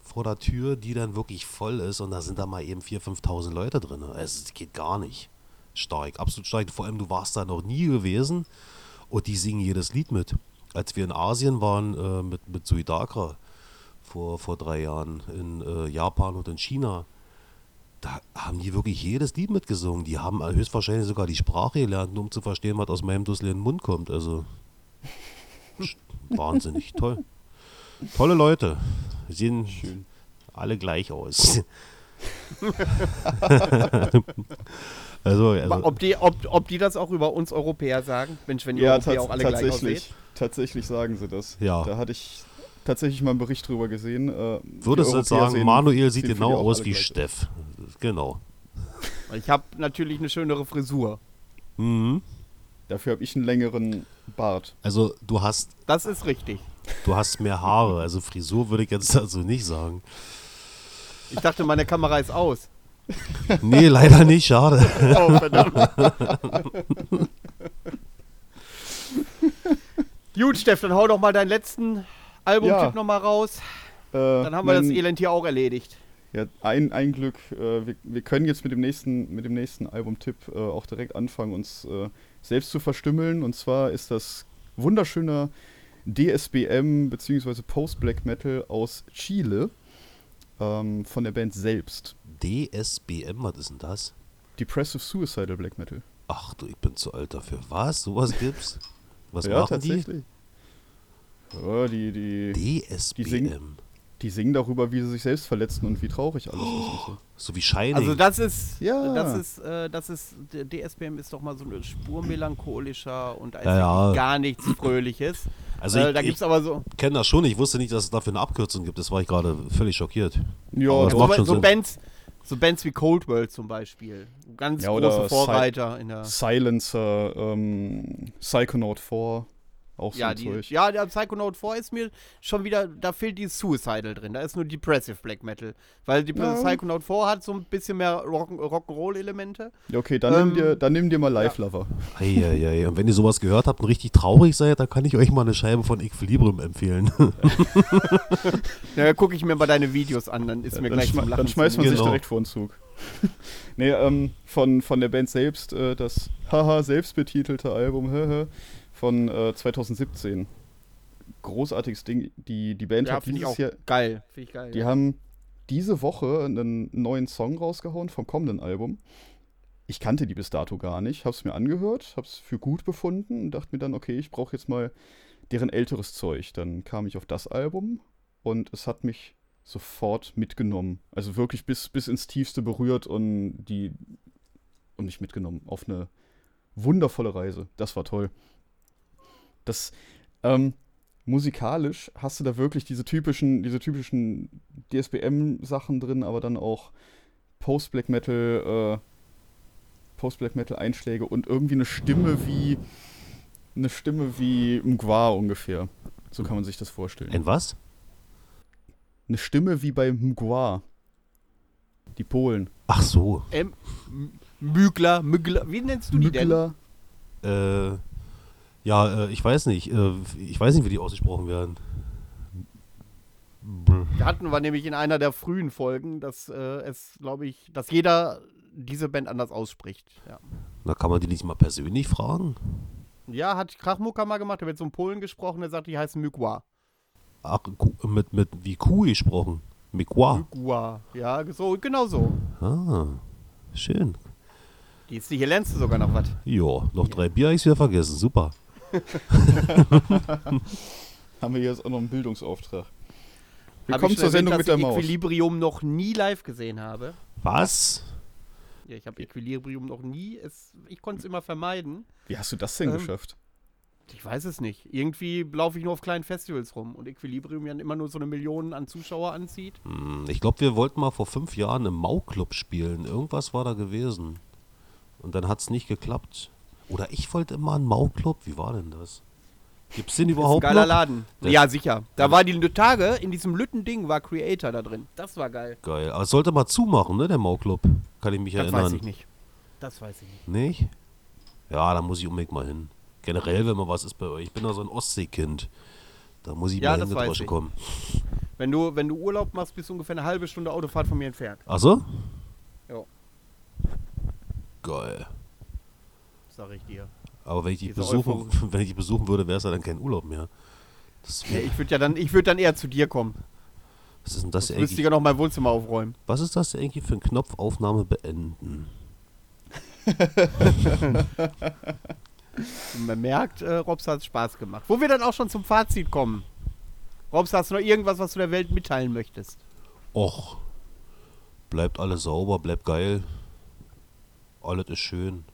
S4: vor der Tür, die dann wirklich voll ist und da sind da mal eben 4.000, 5.000 Leute drin. Es geht gar nicht. Stark, absolut stark. Vor allem, du warst da noch nie gewesen und die singen jedes Lied mit. Als wir in Asien waren äh, mit, mit Suidagra vor, vor drei Jahren in äh, Japan und in China, da haben die wirklich jedes Lied mitgesungen. Die haben höchstwahrscheinlich sogar die Sprache gelernt, um zu verstehen, was aus meinem dusseligen Mund kommt. Also wahnsinnig toll. Tolle Leute. Sehen alle gleich aus. also, also
S3: ob, die, ob, ob die das auch über uns Europäer sagen? Mensch, wenn die
S2: Ja,
S3: Europäer auch alle gleich aussehen.
S2: tatsächlich. Tatsächlich sagen sie das.
S4: Ja.
S2: Da hatte ich tatsächlich mal einen Bericht drüber gesehen. Äh,
S4: würdest du jetzt sagen,
S2: sehen-
S4: Manuel sieht genau aus wie
S2: gleich
S4: Steff. Genau.
S3: Ich habe natürlich eine schönere Frisur.
S4: Mhm.
S2: Dafür habe ich einen längeren Bart.
S4: Also du hast
S3: Das ist richtig.
S4: Du hast mehr Haare, also Frisur würde ich jetzt also nicht sagen.
S3: Ich dachte, meine Kamera ist aus.
S4: Nee, leider nicht, schade.
S3: Oh, verdammt. Gut, Steff, dann hau doch mal deinen letzten Albumtipp
S2: Ja.
S3: noch mal raus.
S2: Äh,
S3: Dann haben wir das
S2: mein-
S3: Elend hier auch erledigt.
S2: Ja, ein, ein Glück. Äh, wir, wir können jetzt mit dem nächsten, mit dem nächsten Albumtipp äh, auch direkt anfangen, uns äh, selbst zu verstümmeln. Und zwar ist das wunderschöner DSBM bzw. Post-Black Metal aus Chile ähm, von der Band selbst.
S4: DSBM, was ist denn das?
S2: Depressive Suicidal Black Metal.
S4: Ach du, ich bin zu alt dafür. Was? Sowas gibt's? Was
S2: ja,
S4: machen die?
S2: tatsächlich. Ja, die, die,
S4: DSBM.
S2: singen- die singen darüber, wie sie sich selbst verletzen und wie traurig alles ist. Und so.
S4: So wie Shining.
S3: Also das ist,
S2: Ja.
S3: das ist, äh, das ist, der DSBM ist doch mal so eine Spur melancholischer und als
S4: Ja,
S3: gar nichts Fröhliches.
S4: Also
S3: äh,
S4: ich-
S3: da gibt es aber so,
S4: kenne das schon. Ich wusste nicht, dass es dafür eine Abkürzung gibt. Das war ich gerade völlig schockiert.
S2: Ja,
S4: Aber das macht
S3: so,
S4: schon
S3: so
S4: Sinn.
S3: Bands, so Bands wie Cold World zum Beispiel. Ganz
S2: Ja,
S3: große Vorreiter in der.
S2: Silencer, ähm, Psychonaut 4, auch so
S3: Ja,
S2: ein
S3: die,
S2: Zeug.
S3: ja, der Psychonaut 4 ist mir schon wieder, da fehlt die Suicidal drin. Da ist nur Depressive Black Metal. Weil die
S2: Ja.
S3: Psychonaut 4 hat so ein bisschen mehr Rock- Rock'n'Roll-Elemente.
S2: Ja, okay, dann,
S3: Ähm,
S2: nimm dir, dann nimm dir mal Live Lover.
S4: Eieiei. Und wenn ihr sowas gehört habt und richtig traurig seid, dann kann ich euch mal eine Scheibe von Equilibrium empfehlen.
S3: Ja, da gucke ich mir mal deine Videos an, dann ist mir
S2: dann,
S3: gleich
S2: schme
S3: zum Lachen
S2: dann schmeißt man sich
S4: Genau.
S2: direkt vor den Zug. nee, ähm, von, von der Band selbst, äh, das haha selbstbetitelte Album haha, von äh, 2017. Großartiges Ding. Die, die Band
S3: Ja,
S2: hat dieses Jahr,
S3: geil. Finde ich geil.
S2: die
S3: ja.
S2: haben diese Woche einen neuen Song rausgehauen vom kommenden Album. Ich kannte die bis dato gar nicht, hab's mir angehört, hab's für gut befunden und dachte mir dann, okay, ich brauche jetzt mal deren älteres Zeug. Dann kam ich auf das Album und es hat mich sofort mitgenommen. Also wirklich bis, bis ins Tiefste berührt und die und mich mitgenommen auf eine wundervolle Reise. Das war toll. Das, ähm, musikalisch hast du da wirklich diese typischen, diese typischen DSBM-Sachen drin, aber dann auch Post-Black Metal, äh, Post-Black Metal-Einschläge und irgendwie eine Stimme wie eine Stimme wie Mgwa ungefähr. So kann man sich das vorstellen.
S4: Ein was?
S2: Eine Stimme wie bei Mgwa. Die Polen.
S4: Ach so.
S3: M Mügler, Mügler, wie nennst du die denn?
S2: Mückler.
S4: Äh, ja, äh, ich weiß nicht. Äh, ich weiß nicht, wie die ausgesprochen werden.
S3: Da hatten wir nämlich in einer der frühen Folgen, dass äh, es, glaube ich, dass jeder diese Band anders ausspricht. Ja,
S4: Na, kann man die nicht mal persönlich fragen?
S3: ja hat Krachmucker mal gemacht, der wird so einem Polen gesprochen, der sagt, die heißen Mykwa.
S4: Ach, mit, mit wie Kuh gesprochen. Mikwa.
S3: Mykwa. Ja, so, genau so.
S4: Ah, schön.
S3: Die ist, hier lernst du sogar noch was.
S4: Jo, noch drei Bier, hab ich's wieder vergessen. Super.
S2: Haben wir jetzt auch noch einen Bildungsauftrag. Willkommen zur Sendung
S3: erwähnt,
S2: mit der
S3: dass ich
S2: Maus.
S3: Equilibrium noch nie live gesehen habe.
S4: Was?
S3: Ja, ich habe Equilibrium noch nie. Es, ich konnte es immer vermeiden.
S2: Wie hast du das denn
S3: Ähm,
S2: geschafft?
S3: Ich weiß es nicht. Irgendwie laufe ich nur auf kleinen Festivals rum und Equilibrium ja immer nur so eine Million an Zuschauer anzieht.
S4: Hm, Ich glaube, wir wollten mal vor fünf Jahren im Mau-Club spielen. Irgendwas war da gewesen. Und dann hat es nicht geklappt. Oder ich wollte immer einen Mau-Club. Wie war denn das? Gibt's den
S3: Ist ein
S4: überhaupt
S3: geiler
S4: noch?
S3: Laden.
S4: Das-
S3: ja, sicher. Da war die Tage, in diesem Lütten-Ding war Creator da drin. Das war geil.
S4: Geil. Aber es sollte mal zumachen, ne, der Mau-Club. Kann ich mich
S3: Das
S4: erinnern.
S3: weiß ich nicht. Das weiß ich nicht.
S4: Nicht? Ja, da muss ich unbedingt mal hin. Generell, wenn mal was ist bei euch. Ich bin da so ein Ostseekind. Da muss ich
S3: Ja,
S4: mal
S3: das
S4: hingedroschen kommen.
S3: Wenn du, wenn du Urlaub machst, bist du ungefähr eine halbe Stunde Autofahrt von mir entfernt.
S4: Ach so?
S3: Ja.
S4: Geil.
S3: Sag ich dir.
S4: Aber wenn ich dich
S3: Diese
S4: besuchen, wenn ich dich besuchen würde, wäre es ja dann kein Urlaub mehr.
S3: Nee, ich würde ja dann, ich würde dann eher zu dir kommen.
S4: was ist denn das eigentlich?
S3: müsstest ja noch mein Wohnzimmer aufräumen.
S4: Was ist das eigentlich für ein Knopf Aufnahme beenden?
S3: Man merkt, äh, Robs hat Spaß gemacht. Wo wir dann auch schon zum Fazit kommen. Robs, hast du noch irgendwas, was du der Welt mitteilen möchtest?
S4: Och, bleibt alles sauber, bleibt geil. Alles ist schön.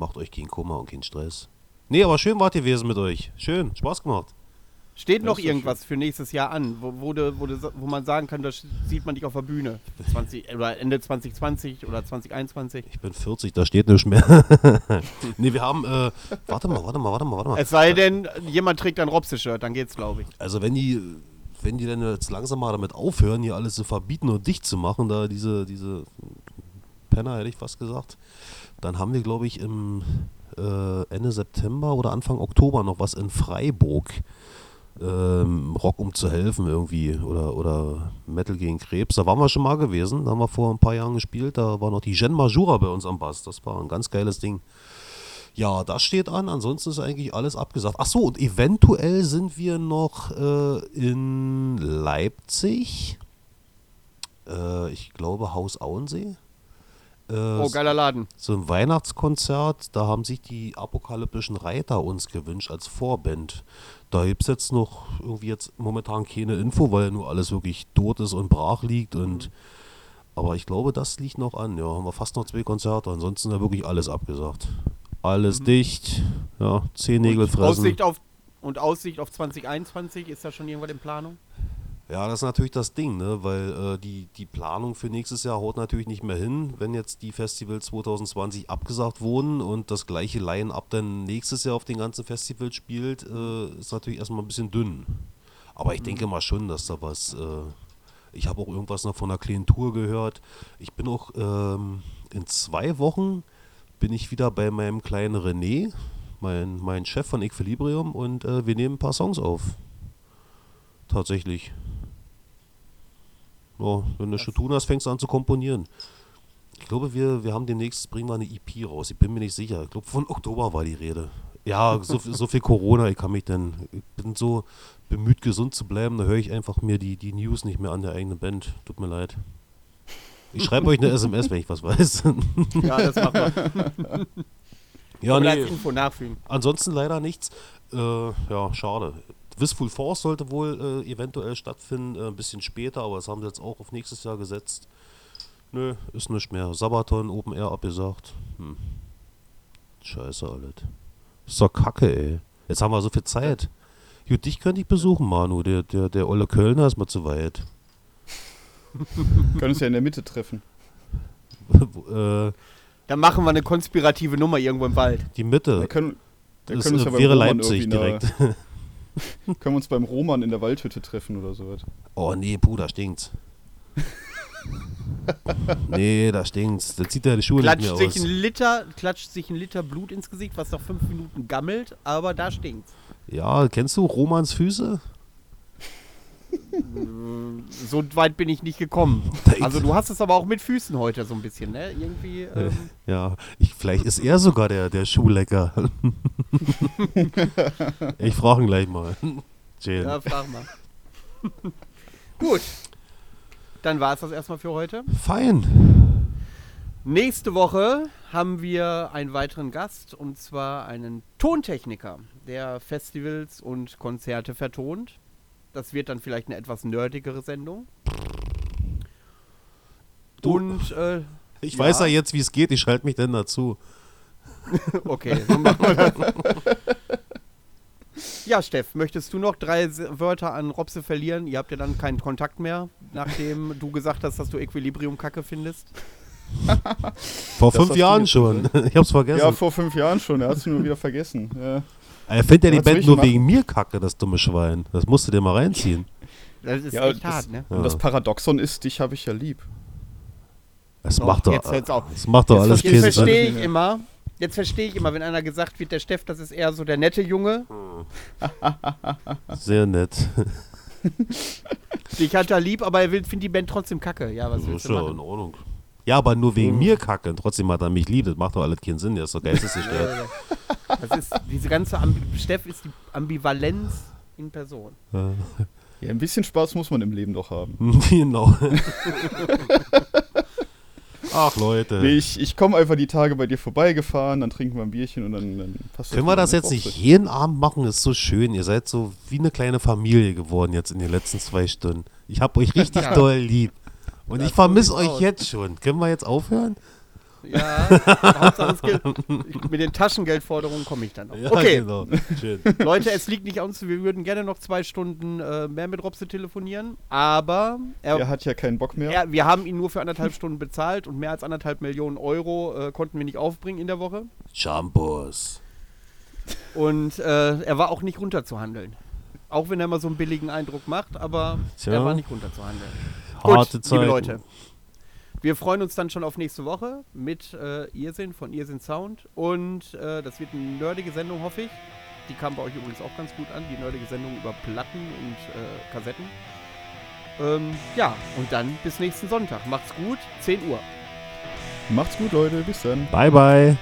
S4: Macht euch keinen Kummer und keinen Stress. Nee, aber schön wart ihr gewesen mit euch. Schön, Spaß gemacht.
S3: Steht noch irgendwas für nächstes Jahr an, wo, wo, du, wo, du, sa- wo man sagen kann, da sch- sieht man dich auf der Bühne? 20, oder Ende 2020 oder 2021?
S4: Ich bin 40, da steht nichts mehr. nee, wir haben, äh, warte mal, warte mal, warte mal, warte mal.
S3: Es sei denn, jemand trägt ein Robse-Shirt, dann geht's, glaube ich.
S4: Also wenn die, wenn die dann jetzt langsam mal damit aufhören, hier alles zu verbieten und dicht zu machen, da diese, diese Penner, hätte ich fast gesagt, dann haben wir, glaube ich, im äh, Ende September oder Anfang Oktober noch was in Freiburg. Ähm, Rock um zu helfen irgendwie oder, oder Metal gegen Krebs. Da waren wir schon mal gewesen. Da haben wir vor ein paar Jahren gespielt. Da war noch die Jen Majura bei uns am Bass. Das war ein ganz geiles Ding. Ja, das steht an. Ansonsten ist eigentlich alles abgesagt. Ach so, und eventuell sind wir noch äh, in Leipzig. Äh, ich glaube Haus Auensee. Äh,
S3: Oh, geiler Laden.
S4: so ein Weihnachtskonzert, da haben sich die apokalyptischen Reiter uns gewünscht als Vorband. Da gibt es jetzt noch irgendwie jetzt momentan keine Info, weil nur alles wirklich tot ist und brach liegt und aber ich glaube, das liegt noch an. Ja, haben wir fast noch zwei Konzerte, ansonsten ist wirklich alles abgesagt. Alles dicht, ja, Zehennägel
S3: Und
S4: fressen.
S3: Aussicht auf, und Aussicht auf 2021, ist da schon irgendwas in Planung?
S4: Ja, das ist natürlich das Ding, ne? weil äh, die, die Planung für nächstes Jahr haut natürlich nicht mehr hin, wenn jetzt die Festivals 2020 abgesagt wurden und das gleiche Line-Up dann nächstes Jahr auf den ganzen Festivals spielt, äh, ist natürlich erstmal ein bisschen dünn. Aber ich denke mal schon, dass da was. Äh, ich habe auch irgendwas noch von einer kleinen Tour gehört. Ich bin auch ähm, in zwei Wochen bin ich wieder bei meinem kleinen René, mein, mein Chef von Equilibrium, und äh, wir nehmen ein paar Songs auf. Tatsächlich. Ja, wenn du schon tun hast, fängst du an zu komponieren. Ich glaube, wir, wir haben demnächst, bringen wir eine EP raus. Ich bin mir nicht sicher. Ich glaube, von Oktober war die Rede. Ja, so, viel- so viel Corona, ich kann mich dann, ich bin so bemüht, gesund zu bleiben, da höre ich einfach mir die, die News nicht mehr an der eigenen Band. Tut mir leid. Ich schreibe euch eine SMS, wenn ich was weiß.
S3: Ja, das machen wir.
S4: ja, nee.
S3: Info nachfügen.
S4: Ansonsten leider nichts. Äh, ja, schade. Wistful Force sollte wohl äh, eventuell stattfinden, äh, ein bisschen später, aber das haben sie jetzt auch auf nächstes Jahr gesetzt. Nö, ist nicht mehr. Sabaton, Open Air abgesagt. Hm. Scheiße, alles. Ist doch kacke, ey. Jetzt haben wir so viel Zeit. Gut, dich könnte ich besuchen, Manu. Der, der, der Olle Kölner ist mal zu weit.
S2: Können uns ja in der Mitte treffen.
S4: äh,
S3: Dann machen wir eine konspirative Nummer irgendwo im Wald.
S4: die
S2: Wir
S4: Mitte.
S2: können, wir
S4: Das
S2: können
S4: äh,
S2: ja beim
S4: wäre
S2: Roman
S4: Leipzig direkt.
S2: Können wir uns beim Roman in der Waldhütte treffen oder sowas.
S4: Oh nee, puh, da stinkt's. nee, da stinkt's. Da zieht er die Schuhe
S3: Klatscht
S4: nicht
S3: sich,
S4: mehr
S3: ein
S4: aus.
S3: Liter, klatscht sich ein Liter Blut ins Gesicht, was nach fünf Minuten gammelt, aber da stinkt's.
S4: Ja, kennst du Romans Füße?
S3: So weit bin ich nicht gekommen. Also du hast es aber auch mit Füßen heute so ein bisschen, ne? Irgendwie. Ähm,
S4: Ja, ich, vielleicht ist er sogar der, der Schuhlecker. ich frage ihn gleich mal. Chill.
S3: ja, frag mal. Gut. Dann war es das erstmal für heute.
S4: Fein.
S3: Nächste Woche haben wir einen weiteren Gast und zwar einen Tontechniker, der Festivals und Konzerte vertont. Das wird dann vielleicht eine etwas nerdigere Sendung.
S4: Du-
S3: Und äh,
S4: Ich
S3: Ja.
S4: weiß ja jetzt, wie es geht. Ich schalte mich denn dazu.
S3: okay, so machen wir das. Ja, Steff, möchtest du noch drei Wörter an Robse verlieren? Ihr habt ja dann keinen Kontakt mehr, nachdem du gesagt hast, dass du Equilibrium kacke findest.
S4: Vor
S2: Das
S4: fünf Jahren schon. Ich hab's vergessen.
S2: Ja, vor fünf Jahren schon. Er hat es nur wieder vergessen. Ja.
S4: Er findet ja die Band nur
S2: machen?
S4: wegen mir kacke, das dumme Schwein. Das musst du dir mal reinziehen.
S3: Das ist
S2: Ja,
S3: echt
S2: das-
S3: hart, ne?
S2: Und das Paradoxon ist, dich habe ich ja lieb.
S4: Das
S3: So,
S4: macht doch,
S3: jetzt hört's auf.
S4: das macht doch
S3: Jetzt,
S4: alles
S3: jetzt verstehe ich immer, jetzt verstehe ich immer, wenn einer gesagt wird, der Steff, das ist eher so der nette Junge.
S4: Sehr nett.
S3: Dich hat er lieb, aber er will, findet die Band trotzdem kacke. Ja, was
S4: Das
S3: willst
S4: ist
S3: du
S4: ja in
S3: machen?
S4: Ordnung. Ja, aber nur wegen
S2: Mhm.
S4: mir kacke. Trotzdem hat er mich lieb. Das macht doch alles keinen Sinn. Der ist doch geistesgestört.
S3: Das ist, diese ganze Ambi Steff ist die Ambivalenz in Person.
S2: Ja, ein bisschen Spaß muss man im Leben doch haben.
S4: genau. Ach, Leute.
S2: Nee, ich, ich komme einfach die Tage bei dir vorbeigefahren, dann trinken wir ein Bierchen und dann, dann passt
S4: Können wir das jetzt nicht jeden Abend machen? Ist so schön. Ihr seid so wie eine kleine Familie geworden jetzt in den letzten zwei Stunden. Ich hab euch richtig
S3: Ja.
S4: doll lieb. Und ich vermisse euch
S3: aus.
S4: jetzt schon. Können wir jetzt aufhören?
S3: Ja, mit den Taschengeldforderungen komme ich dann noch. okay,
S4: genau. Schön.
S3: Leute, es liegt nicht an uns. Wir würden gerne noch zwei Stunden äh, mehr mit Robse telefonieren, aber er,
S2: Er hat ja keinen Bock mehr.
S3: er, wir haben ihn nur für anderthalb Stunden bezahlt und mehr als anderthalb Millionen Euro äh, konnten wir nicht aufbringen in der Woche.
S4: Shampoos.
S3: Und äh, er war auch nicht runterzuhandeln. Auch wenn er mal so einen billigen Eindruck macht, aber
S4: Tja.
S3: er war nicht runterzuhandeln.
S4: Harte
S3: Gut,
S4: Zeiten.
S3: liebe Leute. Wir freuen uns dann schon auf nächste Woche mit äh, Irrsinn von Irrsinn Sound. Und äh, das wird eine nerdige Sendung, hoffe ich. Die kam bei euch übrigens auch ganz gut an, die nerdige Sendung über Platten und äh, Kassetten. Ähm, ja, und dann bis nächsten Sonntag. Macht's gut, 10 Uhr.
S2: Macht's gut, Leute. Bis dann.
S4: Bye, bye.